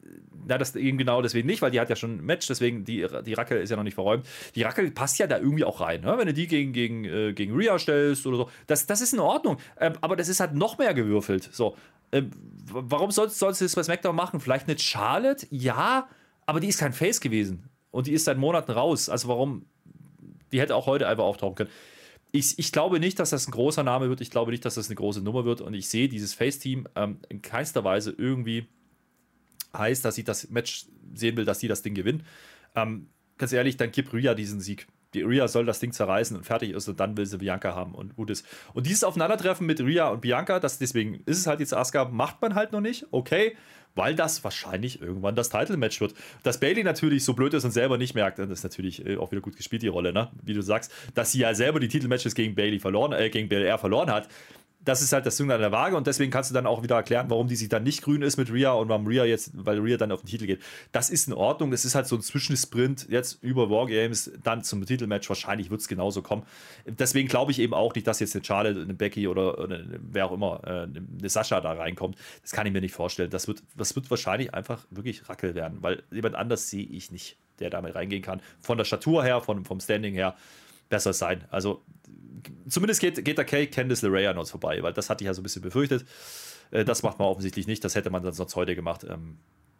Na, das eben genau deswegen nicht, weil die hat ja schon ein Match, deswegen die, die Rackel ist ja noch nicht verräumt. Die Rackel passt ja da irgendwie auch rein, ne? wenn du die gegen, gegen, äh, gegen Rhea stellst oder so. Das, das ist in Ordnung. Ähm, aber das ist halt noch mehr gewürfelt. So. Ähm, warum sollst, sollst du das bei SmackDown machen? Vielleicht eine Charlotte? Ja, aber die ist kein Face gewesen. Und die ist seit Monaten raus. Also warum? Die hätte auch heute einfach auftauchen können ich, ich, glaube nicht, dass das ein großer Name wird. Ich glaube nicht, dass das eine große Nummer wird. Und ich sehe dieses Face-Team ähm, in keinster Weise irgendwie heißt, dass ich das Match sehen will, dass sie das Ding gewinnen. Ähm, ganz ehrlich, dann gib Rhea diesen Sieg. Die Rhea soll das Ding zerreißen und fertig ist und dann will sie Bianca haben und gut ist. Und dieses Aufeinandertreffen mit Rhea und Bianca, das, deswegen ist es halt jetzt Asuka, macht man halt noch nicht. Okay, weil das wahrscheinlich irgendwann das Title-Match wird. Dass Bailey natürlich so blöd ist und selber nicht merkt, das ist natürlich äh, auch wieder gut gespielt, die Rolle, ne? Wie du sagst, dass sie ja selber die Titelmatches gegen Bailey verloren, äh, gegen Belair verloren hat das ist halt das Ding an der Waage und deswegen kannst du dann auch wieder erklären, warum die sich dann nicht grün ist mit Rhea und warum Rhea jetzt, weil Rhea dann auf den Titel geht. Das ist in Ordnung, das ist halt so ein Zwischensprint jetzt über Wargames, dann zum Titelmatch, wahrscheinlich wird es genauso kommen. Deswegen glaube ich eben auch nicht, dass jetzt eine Charlotte, eine Becky oder, oder wer auch immer, äh, eine Sascha da reinkommt. Das kann ich mir nicht vorstellen. Das wird, das wird wahrscheinlich einfach wirklich Rackel werden, weil jemand anders sehe ich nicht, der damit reingehen kann. Von der Statur her, von, vom Standing her, besser sein. Also zumindest geht, geht der Kay Candice LeRae an uns vorbei, weil das hatte ich ja so ein bisschen befürchtet. Äh, das macht man offensichtlich nicht, das hätte man dann sonst heute gemacht. Ähm,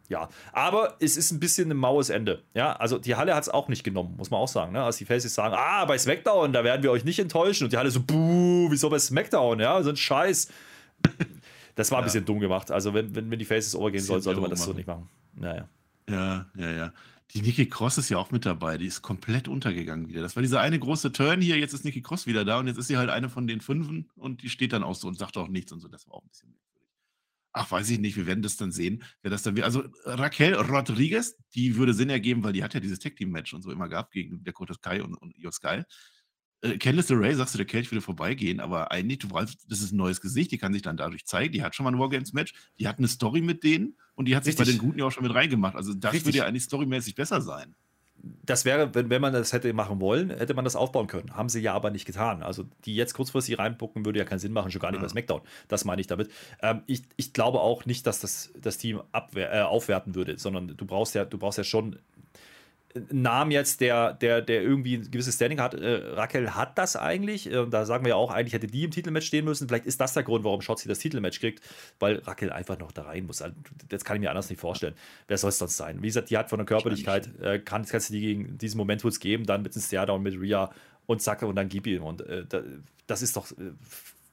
ja, aber es ist ein bisschen ein maues Ende. Ja, also die Halle hat es auch nicht genommen, muss man auch sagen. Ne? Als die Faces sagen, ah, bei SmackDown, da werden wir euch nicht enttäuschen. Und die Halle so, buh, wieso bei SmackDown? Ja, so ein Scheiß. Das war ein ja. bisschen dumm gemacht. Also, wenn, wenn, wenn die Faces overgehen sollen, sollte man das machen. so nicht machen. Naja. Ja, ja, ja. Die Nikki Cross ist ja auch mit dabei. Die ist komplett untergegangen wieder. Das war dieser eine große Turn hier. Jetzt ist Nikki Cross wieder da und jetzt ist sie halt eine von den Fünfen und die steht dann auch so und sagt auch nichts und so. Das war auch ein bisschen merkwürdig. Ach, weiß ich nicht. Wir werden das dann sehen, wer das dann wird. Also Raquel Rodriguez, die würde Sinn ergeben, weil die hat ja dieses Tag-Team-Match und so immer gehabt gegen Dakota Sky und, und Io Sky. Äh, Candice LeRae, sagst du, der Kelch würde vorbeigehen, aber eigentlich, du weißt, das ist ein neues Gesicht, die kann sich dann dadurch zeigen. Die hat schon mal ein Wargames-Match, die hat eine Story mit denen und die hat Richtig. sich bei den Guten ja auch schon mit reingemacht. Also das Richtig. würde ja eigentlich storymäßig besser sein das wäre, wenn, wenn man das hätte machen wollen, hätte man das aufbauen können. Haben sie ja aber nicht getan. Also die jetzt kurzfristig reinpucken, würde ja keinen Sinn machen, schon gar nicht ja. bei SmackDown. Das meine ich damit. Ähm, ich, ich glaube auch nicht, dass das das Team abwehr, äh, aufwerten würde, sondern du brauchst ja, du brauchst ja schon Namen jetzt, der, der, der irgendwie ein gewisses Standing hat. Äh, Raquel hat das eigentlich. Äh, da sagen wir ja auch, eigentlich hätte die im Titelmatch stehen müssen. Vielleicht ist das der Grund, warum Shotzi das Titelmatch kriegt, weil Raquel einfach noch da rein muss. Also, das kann ich mir anders nicht vorstellen. Wer soll es sonst sein? Wie gesagt, die hat von der Körperlichkeit, äh, kann, kannst du die gegen diesen Moment wohl geben, dann mit dem Stairdown mit Rhea und Zacke und dann gib ihm. Und äh, das ist doch äh,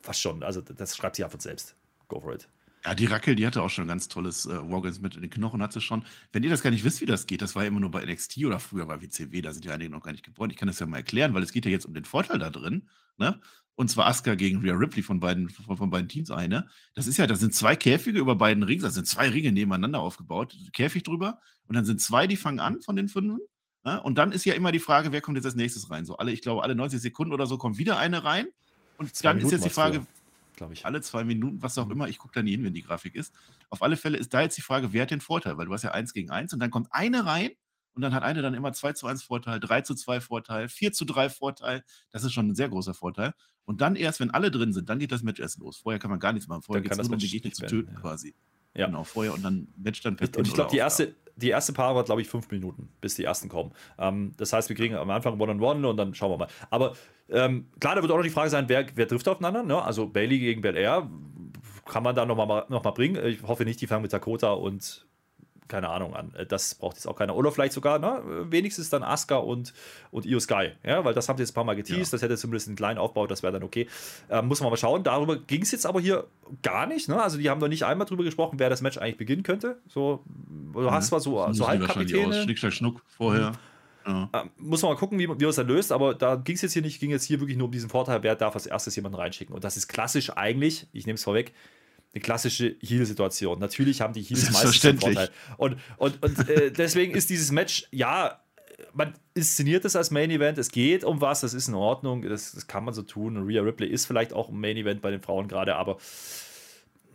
fast schon, also das schreibt sie ja von selbst. Go for it. Ja, die Rackel, die hatte auch schon ein ganz tolles äh, Wargames mit in den Knochen, hat sie schon. Wenn ihr das gar nicht wisst, wie das geht, das war ja immer nur bei NXT oder früher bei WCW, da sind ja einige noch gar nicht geboren. Ich kann das ja mal erklären, weil es geht ja jetzt um den Vorteil da drin, ne? Und zwar Asuka gegen Rhea Ripley von beiden, von, von beiden Teams eine. Das ist ja, da sind zwei Käfige über beiden Rings, das sind zwei Ringe nebeneinander aufgebaut, Käfig drüber. Und dann sind zwei, die fangen an von den fünf. Ne? Und dann ist ja immer die Frage, wer kommt jetzt als nächstes rein? So alle, ich glaube, alle 90 Sekunden oder so kommt wieder eine rein. Und dann ist jetzt die Frage, glaube ich. Alle zwei Minuten, was auch mhm. immer. Ich gucke da nie hin, wenn die Grafik ist. Auf alle Fälle ist da jetzt die Frage, wer hat den Vorteil? Weil du hast ja eins gegen eins und dann kommt eine rein und dann hat eine dann immer 2 zu 1 Vorteil, 3 zu 2 Vorteil, 4 zu 3 Vorteil. Das ist schon ein sehr großer Vorteil. Und dann erst, wenn alle drin sind, dann geht das Match erst los. Vorher kann man gar nichts machen. Vorher geht es nur um die Gegner zu töten ja. quasi. Ja. Genau, vorher und dann Match dann per Und ich glaube, die erste, die erste Paar war, glaube ich, fünf Minuten, bis die ersten kommen. Ähm, das heißt, wir kriegen am Anfang One-on-One -on -One und dann schauen wir mal. Aber ähm, klar, da wird auch noch die Frage sein, wer, wer trifft aufeinander. Ne? Also Bailey gegen Bel Air kann man da nochmal noch mal bringen. Ich hoffe nicht, die fangen mit Dakota und keine Ahnung an. Äh, das braucht jetzt auch keiner. Oder vielleicht sogar, ne, wenigstens dann Asuka und, und Io Sky. Ja, weil das haben sie jetzt ein paar Mal geteased. Ja. Das hätte zumindest einen kleinen Aufbau, das wäre dann okay. Ähm, muss man mal schauen. Darüber ging es jetzt aber hier gar nicht. Ne? Also, die haben noch nicht einmal drüber gesprochen, wer das Match eigentlich beginnen könnte. So, du mhm. hast zwar so, so Halbkapitäne. Schnick, Schnack, Schnuck vorher. Mhm. Ja. Ähm, muss man mal gucken, wie, wie man es dann löst, aber da ging es jetzt hier nicht, ging jetzt hier wirklich nur um diesen Vorteil, wer darf als erstes jemanden reinschicken. Und das ist klassisch eigentlich, ich nehme es vorweg, eine klassische Heal-Situation. Natürlich haben die Heals meistens einen Vorteil. Und, und, und äh, deswegen ist dieses Match, ja, man inszeniert es als Main Event, es geht um was, das ist in Ordnung, das, das kann man so tun. Und Rhea Ripley ist vielleicht auch ein Main Event bei den Frauen gerade, aber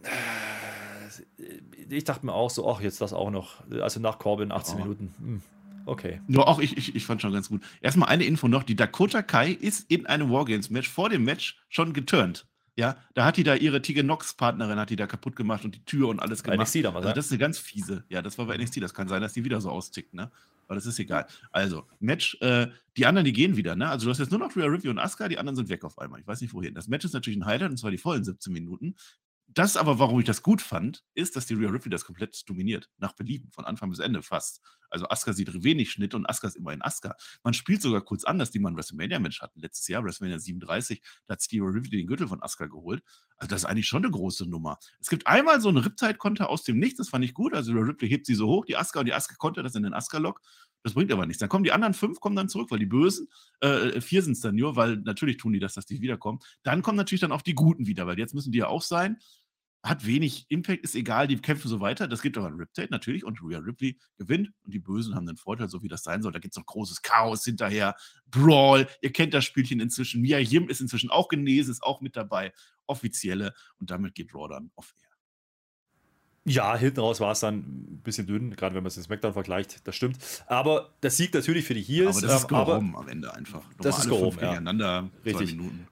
äh, ich dachte mir auch so, ach, jetzt das auch noch. Also nach Corbin 18 oh. Minuten. Hm. Okay. Nur auch ich, ich, ich fand schon ganz gut. Erstmal eine Info noch: Die Dakota Kai ist in einem Wargames-Match vor dem Match schon geturnt. Ja, da hat die da ihre Tegan Nox-Partnerin, hat die da kaputt gemacht und die Tür und alles gemacht. Bei NXT damals, also das ist eine ganz fiese. Ja, das war bei NXT. Das kann sein, dass die wieder so austickt, ne? Aber das ist egal. Also, Match, äh, die anderen, die gehen wieder, ne? Also, du hast jetzt nur noch Rhea Ripley und Asuka, die anderen sind weg auf einmal. Ich weiß nicht wohin. Das Match ist natürlich ein Highlight und zwar die vollen 17 Minuten. Das aber, warum ich das gut fand, ist, dass die Rhea Ripley das komplett dominiert. Nach Belieben, von Anfang bis Ende fast. Also Asuka sieht wenig Schnitt und Asuka ist immerhin Asuka. Man spielt sogar kurz anders, die man WrestleMania-Match hatten. Letztes Jahr, WrestleMania 37, da hat Steve Ripley den Gürtel von Asuka geholt. Also das ist eigentlich schon eine große Nummer. Es gibt einmal so einen Riptide-Konter aus dem Nichts, das fand ich gut. Also Rhea Ripley hebt sie so hoch, die Asuka und die Asuka konnte das in den Asuka-Lock. Das bringt aber nichts. Dann kommen die anderen fünf, kommen dann zurück, weil die Bösen, äh, vier sind es dann nur, weil natürlich tun die das, dass die wiederkommen. Dann kommen natürlich dann auch die Guten wieder, weil jetzt müssen die ja auch sein hat wenig Impact, ist egal, die kämpfen so weiter. Das gibt aber ein Riptide natürlich und Rhea Ripley gewinnt und die Bösen haben den Vorteil, so wie das sein soll. Da gibt es noch großes Chaos hinterher, Brawl. Ihr kennt das Spielchen inzwischen. Mia Yim ist inzwischen auch genesen, ist auch mit dabei, offizielle und damit geht Raw dann auf Air. Ja, hinten raus war es dann ein bisschen dünn, gerade wenn man es in SmackDown vergleicht, das stimmt. Aber das Sieg natürlich für die Heels. Aber das ist ähm, am Ende einfach. Nochmal das ist gehoben, ja. Richtig. Minuten.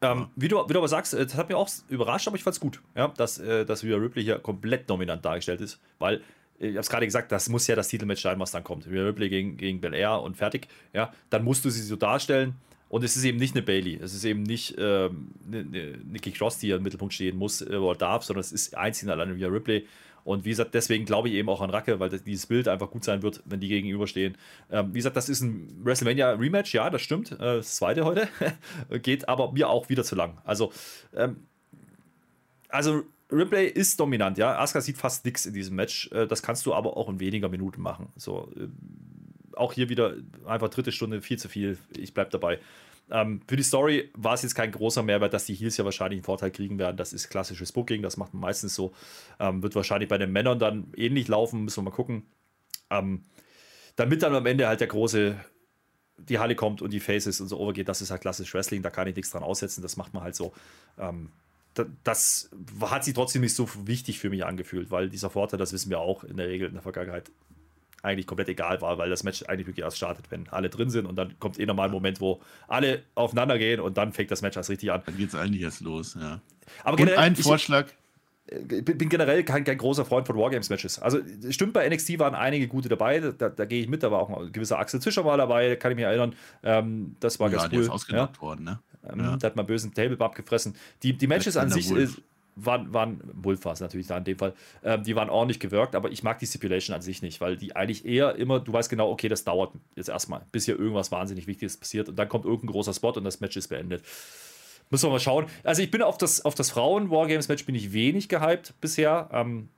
Ähm, wie, du, wie du aber sagst, äh, das hat mich auch überrascht, aber ich fand es gut, ja, dass, äh, dass Rhea Ripley hier komplett dominant dargestellt ist, weil ich habe es gerade gesagt, das muss ja das Titelmatch sein, was dann kommt. Rhea Ripley gegen, gegen Bel Air und fertig. Ja, dann musst du sie so darstellen. Und es ist eben nicht eine Bailey, es ist eben nicht ähm, eine, eine Nikki Cross, die im Mittelpunkt stehen muss äh, oder darf, sondern es ist einzig und alleine Rhea Ripley. Und wie gesagt, deswegen glaube ich eben auch an Racke, weil das, dieses Bild einfach gut sein wird, wenn die gegenüberstehen. Ähm, wie gesagt, das ist ein WrestleMania Rematch, ja, das stimmt. Äh, das zweite heute. Geht aber mir auch wieder zu lang. Also, ähm, also Ripley ist dominant, ja. Asuka sieht fast nichts in diesem Match. Äh, das kannst du aber auch in weniger Minuten machen. So, äh, auch hier wieder einfach dritte Stunde, viel zu viel. Ich bleibe dabei. Ähm, für die Story war es jetzt kein großer Mehrwert, dass die Heels ja wahrscheinlich einen Vorteil kriegen werden. Das ist klassisches Booking, das macht man meistens so. Ähm, wird wahrscheinlich bei den Männern dann ähnlich laufen, müssen wir mal gucken. Ähm, damit dann am Ende halt der große, die Halle kommt und die Faces und so overgeht, das ist halt klassisch Wrestling, da kann ich nichts dran aussetzen, das macht man halt so. Ähm, das hat sie trotzdem nicht so wichtig für mich angefühlt, weil dieser Vorteil, das wissen wir auch in der Regel in der Vergangenheit, eigentlich komplett egal war, weil das Match eigentlich wirklich erst startet, wenn alle drin sind und dann kommt eh nochmal ein Moment, wo alle aufeinander gehen und dann fängt das Match erst richtig an. Dann geht es eigentlich erst los, ja. Aber generell, und ein Vorschlag. Ich äh, bin generell kein, kein großer Freund von Wargames-Matches. Also stimmt, bei NXT waren einige gute dabei, da, da gehe ich mit, da war auch ein gewisser Axel Zischer mal dabei, kann ich mich erinnern. Ähm, das war ja, ganz cool. Ist ausgenockt ja. worden, ne? Ähm, ja. Der hat mal bösen Tablebub gefressen. Die, die Matches an sich ist, waren, waren es natürlich da in dem Fall, ähm, die waren ordentlich gewirkt, aber ich mag die Stipulation an sich nicht, weil die eigentlich eher immer, du weißt genau, okay, das dauert jetzt erstmal, bis hier irgendwas wahnsinnig Wichtiges passiert und dann kommt irgendein großer Spot und das Match ist beendet. Müssen wir mal schauen. Also ich bin auf das, auf das Frauen-Wargames-Match bin ich wenig gehypt bisher. Ähm,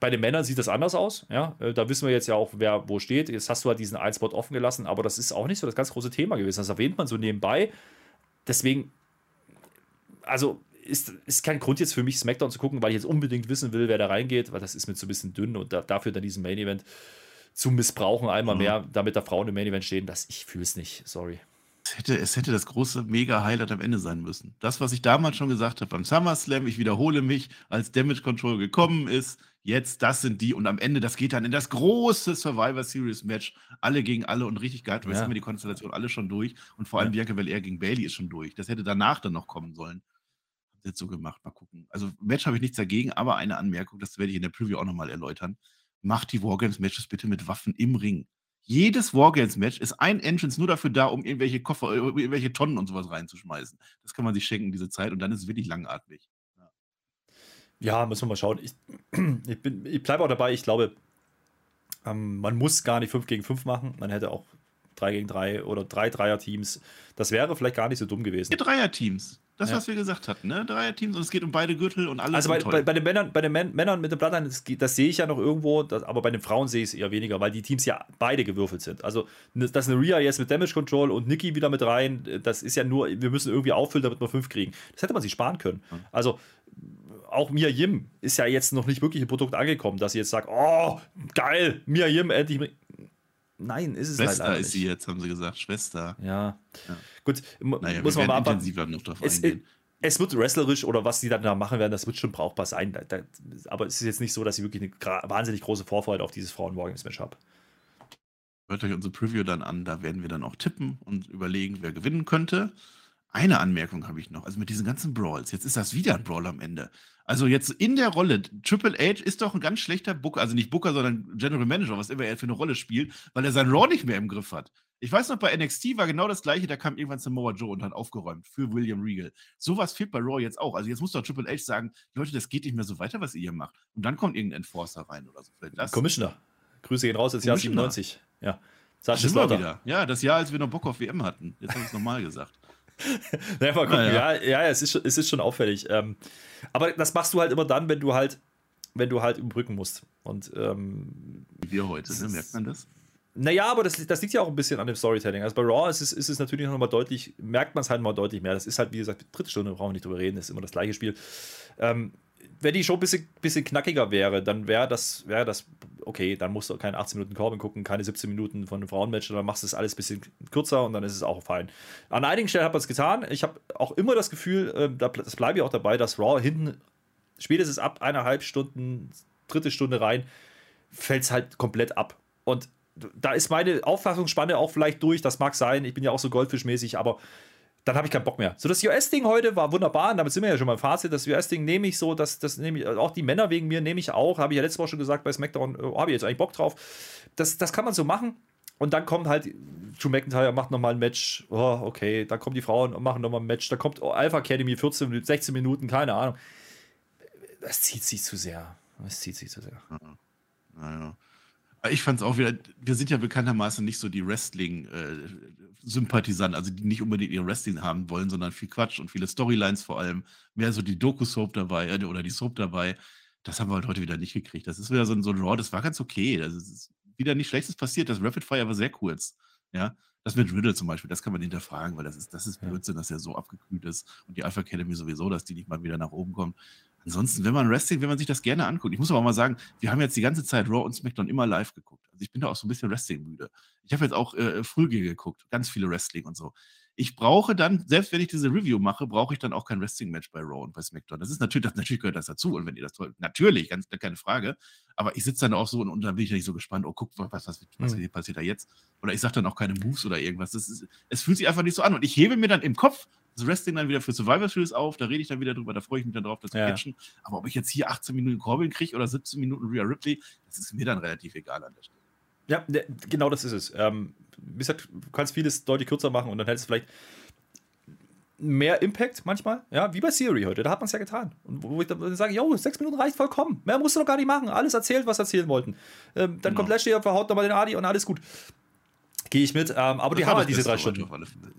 bei den Männern sieht das anders aus. Ja, äh, da wissen wir jetzt ja auch, wer wo steht. Jetzt hast du halt diesen einen Spot offen gelassen, aber das ist auch nicht so das ganz große Thema gewesen. Das erwähnt man so nebenbei. Deswegen, also ist, ist kein Grund jetzt für mich, SmackDown zu gucken, weil ich jetzt unbedingt wissen will, wer da reingeht, weil das ist mir zu ein bisschen dünn und da, dafür dann diesen Main Event zu missbrauchen, einmal mhm. mehr, damit da Frauen im Main Event stehen, das ich fühle es nicht, sorry. Es hätte, es hätte das große Mega-Highlight am Ende sein müssen. Das, was ich damals schon gesagt habe beim SummerSlam, ich wiederhole mich, als Damage Control gekommen ist, jetzt, das sind die und am Ende, das geht dann in das große Survivor Series Match, alle gegen alle und richtig geil. Du ja. haben wir die Konstellation alle schon durch und vor allem ja. Bianca Belair gegen Bailey ist schon durch. Das hätte danach dann noch kommen sollen jetzt so gemacht. Mal gucken. Also Match habe ich nichts dagegen, aber eine Anmerkung, das werde ich in der Preview auch nochmal erläutern. Macht die Wargames-Matches bitte mit Waffen im Ring. Jedes Wargames-Match ist ein Entrance nur dafür da, um irgendwelche Koffer, äh, irgendwelche Tonnen und sowas reinzuschmeißen. Das kann man sich schenken, diese Zeit, und dann ist es wirklich langatmig. Ja, müssen wir mal schauen. Ich, ich, ich bleibe auch dabei, ich glaube, ähm, man muss gar nicht 5 gegen 5 machen. Man hätte auch 3 gegen 3 oder 3 Dreier-Teams. Das wäre vielleicht gar nicht so dumm gewesen. Dreier-Teams. Das, Ja. was wir gesagt hatten, ne? Dreier-Teams und es geht um beide Gürtel und alles. Also bei, bei, bei den Männern, bei den Män- Männern mit dem Blattline, das, das sehe ich ja noch irgendwo, das, aber bei den Frauen sehe ich es eher weniger, weil die Teams ja beide gewürfelt sind. Also, ne- dass eine Rhea jetzt mit Damage Control und Nikki wieder mit rein, das ist ja nur, wir müssen irgendwie auffüllen, damit wir fünf kriegen. Das hätte man sich sparen können. Also, auch Mia Yim ist ja jetzt noch nicht wirklich im Produkt angekommen, dass sie jetzt sagt, oh, geil, Mia Yim endlich. Nein, ist es halt Schwester leider ist sie nicht. jetzt, haben sie gesagt. Schwester. Ja. Ja. Gut, Naja, muss man mal abwarten. intensiver noch drauf Es, eingehen. es wird wrestlerisch oder was die dann da machen werden, das wird schon brauchbar sein. Da, da, aber es ist jetzt nicht so, dass ich wirklich eine wahnsinnig große Vorfreude auf dieses Frauen-Wargames-Match habe. Hört euch unsere Preview dann an, da werden wir dann auch tippen und überlegen, wer gewinnen könnte. Eine Anmerkung habe ich noch, also mit diesen ganzen Brawls, jetzt ist das wieder ein Brawl am Ende. Also jetzt in der Rolle, Triple H ist doch ein ganz schlechter Booker, also nicht Booker, sondern General Manager, was immer er für eine Rolle spielt, weil er sein Raw nicht mehr im Griff hat. Ich weiß noch, bei NXT war genau das gleiche, da kam irgendwann Samoa Joe und hat aufgeräumt für William Regal. Sowas fehlt bei Raw jetzt auch. Also jetzt muss doch Triple H sagen, Leute, das geht nicht mehr so weiter, was ihr hier macht. Und dann kommt irgendein Enforcer rein oder so. Vielleicht das. Commissioner. Grüße gehen raus ins Jahr Commissioner. 97. Ja. Sascha Slaughter. wieder. Ja, das Jahr, als wir noch Bock auf WM hatten. Jetzt habe ich es nochmal gesagt. Ja, mal gucken. Naja. Ja, ja, es, ist, schon- es ist schon auffällig. Ähm, aber das machst du halt immer dann, wenn du halt, wenn du halt überbrücken musst. Und ähm, Wie wir heute, ne? merkt man das? Naja, aber das, das liegt ja auch ein bisschen an dem Storytelling. Also bei Raw ist es, ist es natürlich noch mal deutlich, merkt man es halt mal deutlich mehr. Das ist halt, wie gesagt, dritte Stunde, brauchen wir nicht drüber reden, ist immer das gleiche Spiel. Ähm, wenn die Show ein bisschen, bisschen knackiger wäre, dann wäre das, wäre das okay, dann musst du keine 18 Minuten Corbin gucken, keine 17 Minuten von einem Frauenmatch, dann machst du das alles ein bisschen kürzer und dann ist es auch fein. An einigen Stellen hat man es getan. Ich habe auch immer das Gefühl, äh, da- das bleibe ich auch dabei, dass Raw hinten, spätestens ab eineinhalb Stunden, dritte Stunde rein, fällt es halt komplett ab. Und da ist meine Auffassungsspanne auch vielleicht durch, das mag sein, ich bin ja auch so goldfischmäßig, aber dann habe ich keinen Bock mehr. So, das US-Ding heute war wunderbar, und damit sind wir ja schon beim Fazit. Das US-Ding nehme ich so, das, das nehme ich, auch die Männer wegen mir nehme ich auch, habe ich ja letzte Woche schon gesagt bei SmackDown, äh, habe ich jetzt eigentlich Bock drauf. Das, das kann man so machen. Und dann kommt halt Drew McIntyre, macht nochmal ein Match. Oh, okay, dann kommen die Frauen und machen nochmal ein Match. Da kommt oh, Alpha Academy, 14, Minuten, 16 Minuten, keine Ahnung. Das zieht sich zu sehr. Das zieht sich zu sehr. Naja. Ich fand es auch wieder, wir sind ja bekanntermaßen nicht so die Wrestling-Sympathisanten, also die nicht unbedingt ihr Wrestling haben wollen, sondern viel Quatsch und viele Storylines vor allem. Mehr so die Doku-Soap dabei äh, oder die Soap dabei. Das haben wir halt heute wieder nicht gekriegt. Das ist wieder so ein, so ein Raw, das war ganz okay. Das ist wieder nichts Schlechtes passiert. Das Rapid Fire war sehr kurz. Ja, das mit Riddle zum Beispiel, das kann man hinterfragen, weil das ist, das ist. Blödsinn, dass er so abgekühlt ist. Und die Alpha Academy sowieso, dass die nicht mal wieder nach oben kommt. Ansonsten, wenn man Wrestling, wenn man sich das gerne anguckt, ich muss aber mal sagen, wir haben jetzt die ganze Zeit Raw und SmackDown immer live geguckt. Also ich bin da auch so ein bisschen Wrestling-müde. Ich habe jetzt auch äh, Frühge geguckt, ganz viele Wrestling und so. Ich brauche dann, selbst wenn ich diese Review mache, brauche ich dann auch kein Wrestling-Match bei Raw und bei SmackDown. Das ist natürlich, das, natürlich gehört das dazu. Und wenn ihr das toll, natürlich, ganz, keine Frage. Aber ich sitze dann auch so und, und dann bin ich nicht so gespannt, oh, guck, was, was, was Mhm. passiert da jetzt? Oder ich sage dann auch keine Moves oder irgendwas. Ist, es fühlt sich einfach nicht so an. Und ich hebe mir dann im Kopf das Wrestling dann wieder für Survivor Series auf, da rede ich dann wieder drüber, da freue ich mich dann drauf, das zu Ja. catchen. Aber ob ich jetzt hier 18 Minuten Corbin kriege oder 17 Minuten Rhea Ripley, das ist mir dann relativ egal an der Stelle. Ja, ne, genau das ist es. Ähm, wie gesagt, du kannst vieles deutlich kürzer machen und dann hättest du vielleicht mehr Impact manchmal, ja, wie bei Siri heute, da hat man es ja getan. Und wo ich dann sage, jo, sechs Minuten reicht vollkommen, mehr musst du doch gar nicht machen, alles erzählt, was erzählen wollten. Ähm, dann Genau. kommt Lashley, verhaut nochmal den Adi und alles gut. Gehe ich mit, ähm, aber die Das war haben halt diese drei Stunden.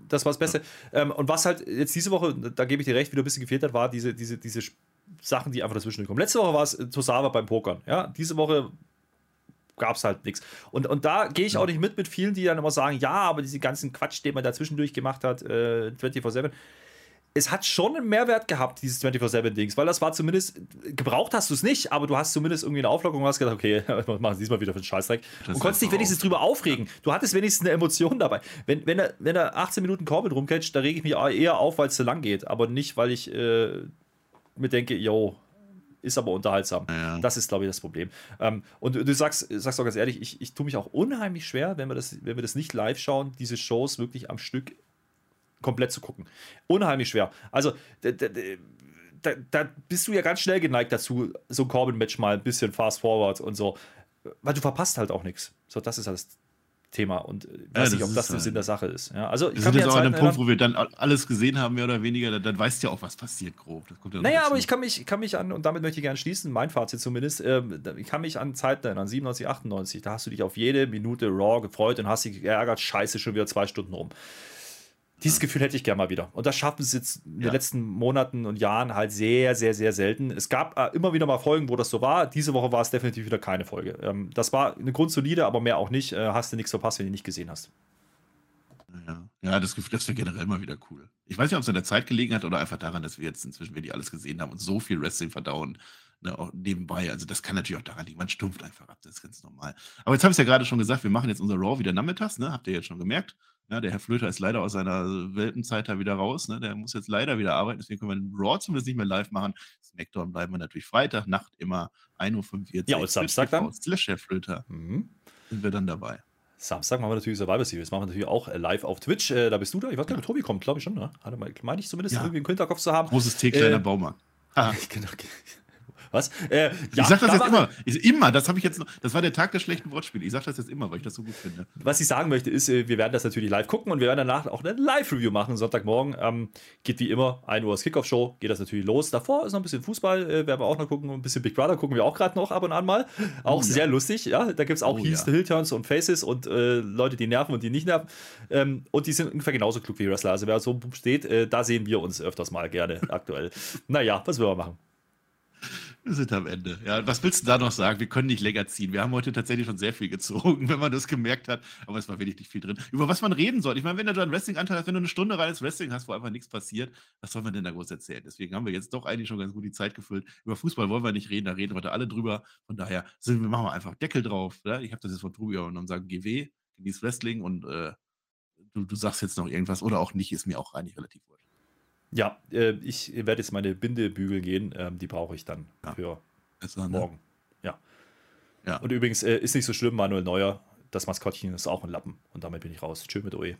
Das war das Beste. Ähm, und was halt jetzt diese Woche, da gebe ich dir recht, wieder ein bisschen gefehlt hat, war diese, diese, diese Sachen, die einfach dazwischen kommen. Letzte Woche war es Tosawa beim Pokern. Ja, diese Woche gab es halt nichts. Und, und da gehe ich auch nicht mit mit vielen, die dann immer sagen, ja, aber diese ganzen Quatsch, den man dazwischendurch gemacht hat, äh, 24-7. Es hat schon einen Mehrwert gehabt, dieses 24-7-Dings, weil das war zumindest, gebraucht hast du es nicht, aber du hast zumindest irgendwie eine Auflockerung und hast gedacht, okay, was machen diesmal wieder für einen Scheißdreck. Das und konntest dich einfach wenigstens auf. drüber aufregen. Du hattest wenigstens eine Emotion dabei. Wenn, wenn, er, wenn er 18 Minuten Corbin rumcatcht, da rege ich mich eher auf, weil es zu lang geht, aber nicht, weil ich äh, mir denke, yo, ist aber unterhaltsam. Ja. Das ist, glaube ich, das Problem. Ähm, und du sagst, sagst auch ganz ehrlich, ich, ich tue mich auch unheimlich schwer, wenn wir, das, wenn wir das nicht live schauen, diese Shows wirklich am Stück komplett zu gucken. Unheimlich schwer. Also, da, da, bist du ja ganz schnell geneigt dazu, so ein Corbin-Match mal ein bisschen fast forward und so. Weil du verpasst halt auch nichts. So, das ist halt das Thema und äh, weiß Ja, nicht, ob das der äh, Sinn der Sache ist. Ja, also ich Wir sind jetzt an auch an Zeiten dem Punkt, wo wir dann alles gesehen haben, mehr oder weniger. Dann, dann weißt du ja auch, was passiert grob. Ja Naja, dazu. aber ich kann mich, kann mich an, und damit möchte ich gerne schließen, mein Fazit zumindest, ähm, ich kann mich an Zeiten erinnern, 97, 98, da hast du dich auf jede Minute Raw gefreut und hast dich geärgert, scheiße, schon wieder zwei Stunden rum. Dieses Gefühl hätte ich gerne mal wieder. Und das schaffen sie jetzt in Ja. den letzten Monaten und Jahren halt sehr, sehr, sehr selten. Es gab äh, immer wieder mal Folgen, wo das so war. Diese Woche war es definitiv wieder keine Folge. Ähm, das war eine grundsolide, aber mehr auch nicht. Äh, hast du nichts verpasst, wenn du nicht gesehen hast. Ja, ja das, Gefühl- das wäre generell mal wieder cool. Ich weiß nicht, ob es an der Zeit gelegen hat oder einfach daran, dass wir jetzt inzwischen wir die alles gesehen haben und so viel Wrestling verdauen. Ne, auch nebenbei. Also, das kann natürlich auch daran liegen. Man stumpft einfach ab. Das ist ganz normal. Aber jetzt habe ich es ja gerade schon gesagt, wir machen jetzt unser Raw wieder nachmittags. Ne? Habt ihr jetzt schon gemerkt? Ja, der Herr Flöter ist leider aus seiner Weltenzeit da wieder raus. Ne? Der muss jetzt leider wieder arbeiten. Deswegen können wir den Raw zumindest nicht mehr live machen. Smackdown bleiben wir natürlich Freitag, Nacht immer 1.45 Uhr. Ja, und Samstag dann? Slash Herr Flöter. Mhm. Sind wir dann dabei. Samstag machen wir natürlich Survivor Series. Machen wir natürlich auch äh, live auf Twitch. Äh, da bist du da. Ich weiß gar nicht, ob Tobi kommt, glaube ich schon. Ne? Hatte mal- Meine ich zumindest Ja. irgendwie im Hinterkopf zu haben. Großes T, kleiner Äh. Haha. Genau. Was? Äh, ja, ich sag das da jetzt immer. Ich, immer, das habe ich jetzt noch. Das war der Tag der schlechten Wortspiele. Ich sag das jetzt immer, weil ich das so gut finde. Was ich sagen möchte, ist, äh, wir werden das natürlich live gucken und wir werden danach auch eine Live-Review machen, Sonntagmorgen. Ähm, geht wie immer, 1 Uhr das Kickoff-Show, geht das natürlich los. Davor ist noch ein bisschen Fußball, äh, werden wir auch noch gucken. Ein bisschen Big Brother gucken wir auch gerade noch ab und an mal. Auch Oh ja. sehr lustig, ja. Da gibt es auch Oh Heels, ja. Hill-Turns und Faces und äh, Leute, die nerven und die nicht nerven. Ähm, und die sind ungefähr genauso klug wie Wrestler. Also wer so steht, äh, da sehen wir uns öfters mal gerne aktuell. naja, was will man machen? Sind am Ende. Ja, was willst du da noch sagen? Wir können nicht länger ziehen. Wir haben heute tatsächlich schon sehr viel gezogen, wenn man das gemerkt hat. Aber es war wirklich nicht viel drin. Über was man reden soll. Ich meine, wenn du einen Wrestling-Anteil hast, wenn du eine Stunde reines Wrestling hast, wo einfach nichts passiert, was soll man denn da groß erzählen? Deswegen haben wir jetzt doch eigentlich schon ganz gut die Zeit gefüllt. Über Fußball wollen wir nicht reden, da reden heute alle drüber. Von daher sind wir, machen wir einfach Deckel drauf. Ja? Ich habe das jetzt von Tobi übernommen, sagen GW, genieß Wrestling und äh, du, du sagst jetzt noch irgendwas oder auch nicht, ist mir auch eigentlich relativ wurscht. Ja, äh, ich werde jetzt meine Binde bügeln gehen. Ähm, die brauche ich dann Ja. für Also, ne? morgen. Ja. Ja. Und übrigens äh, ist nicht so schlimm, Manuel Neuer, das Maskottchen ist auch ein Lappen. Und damit bin ich raus. Tschö mit OE.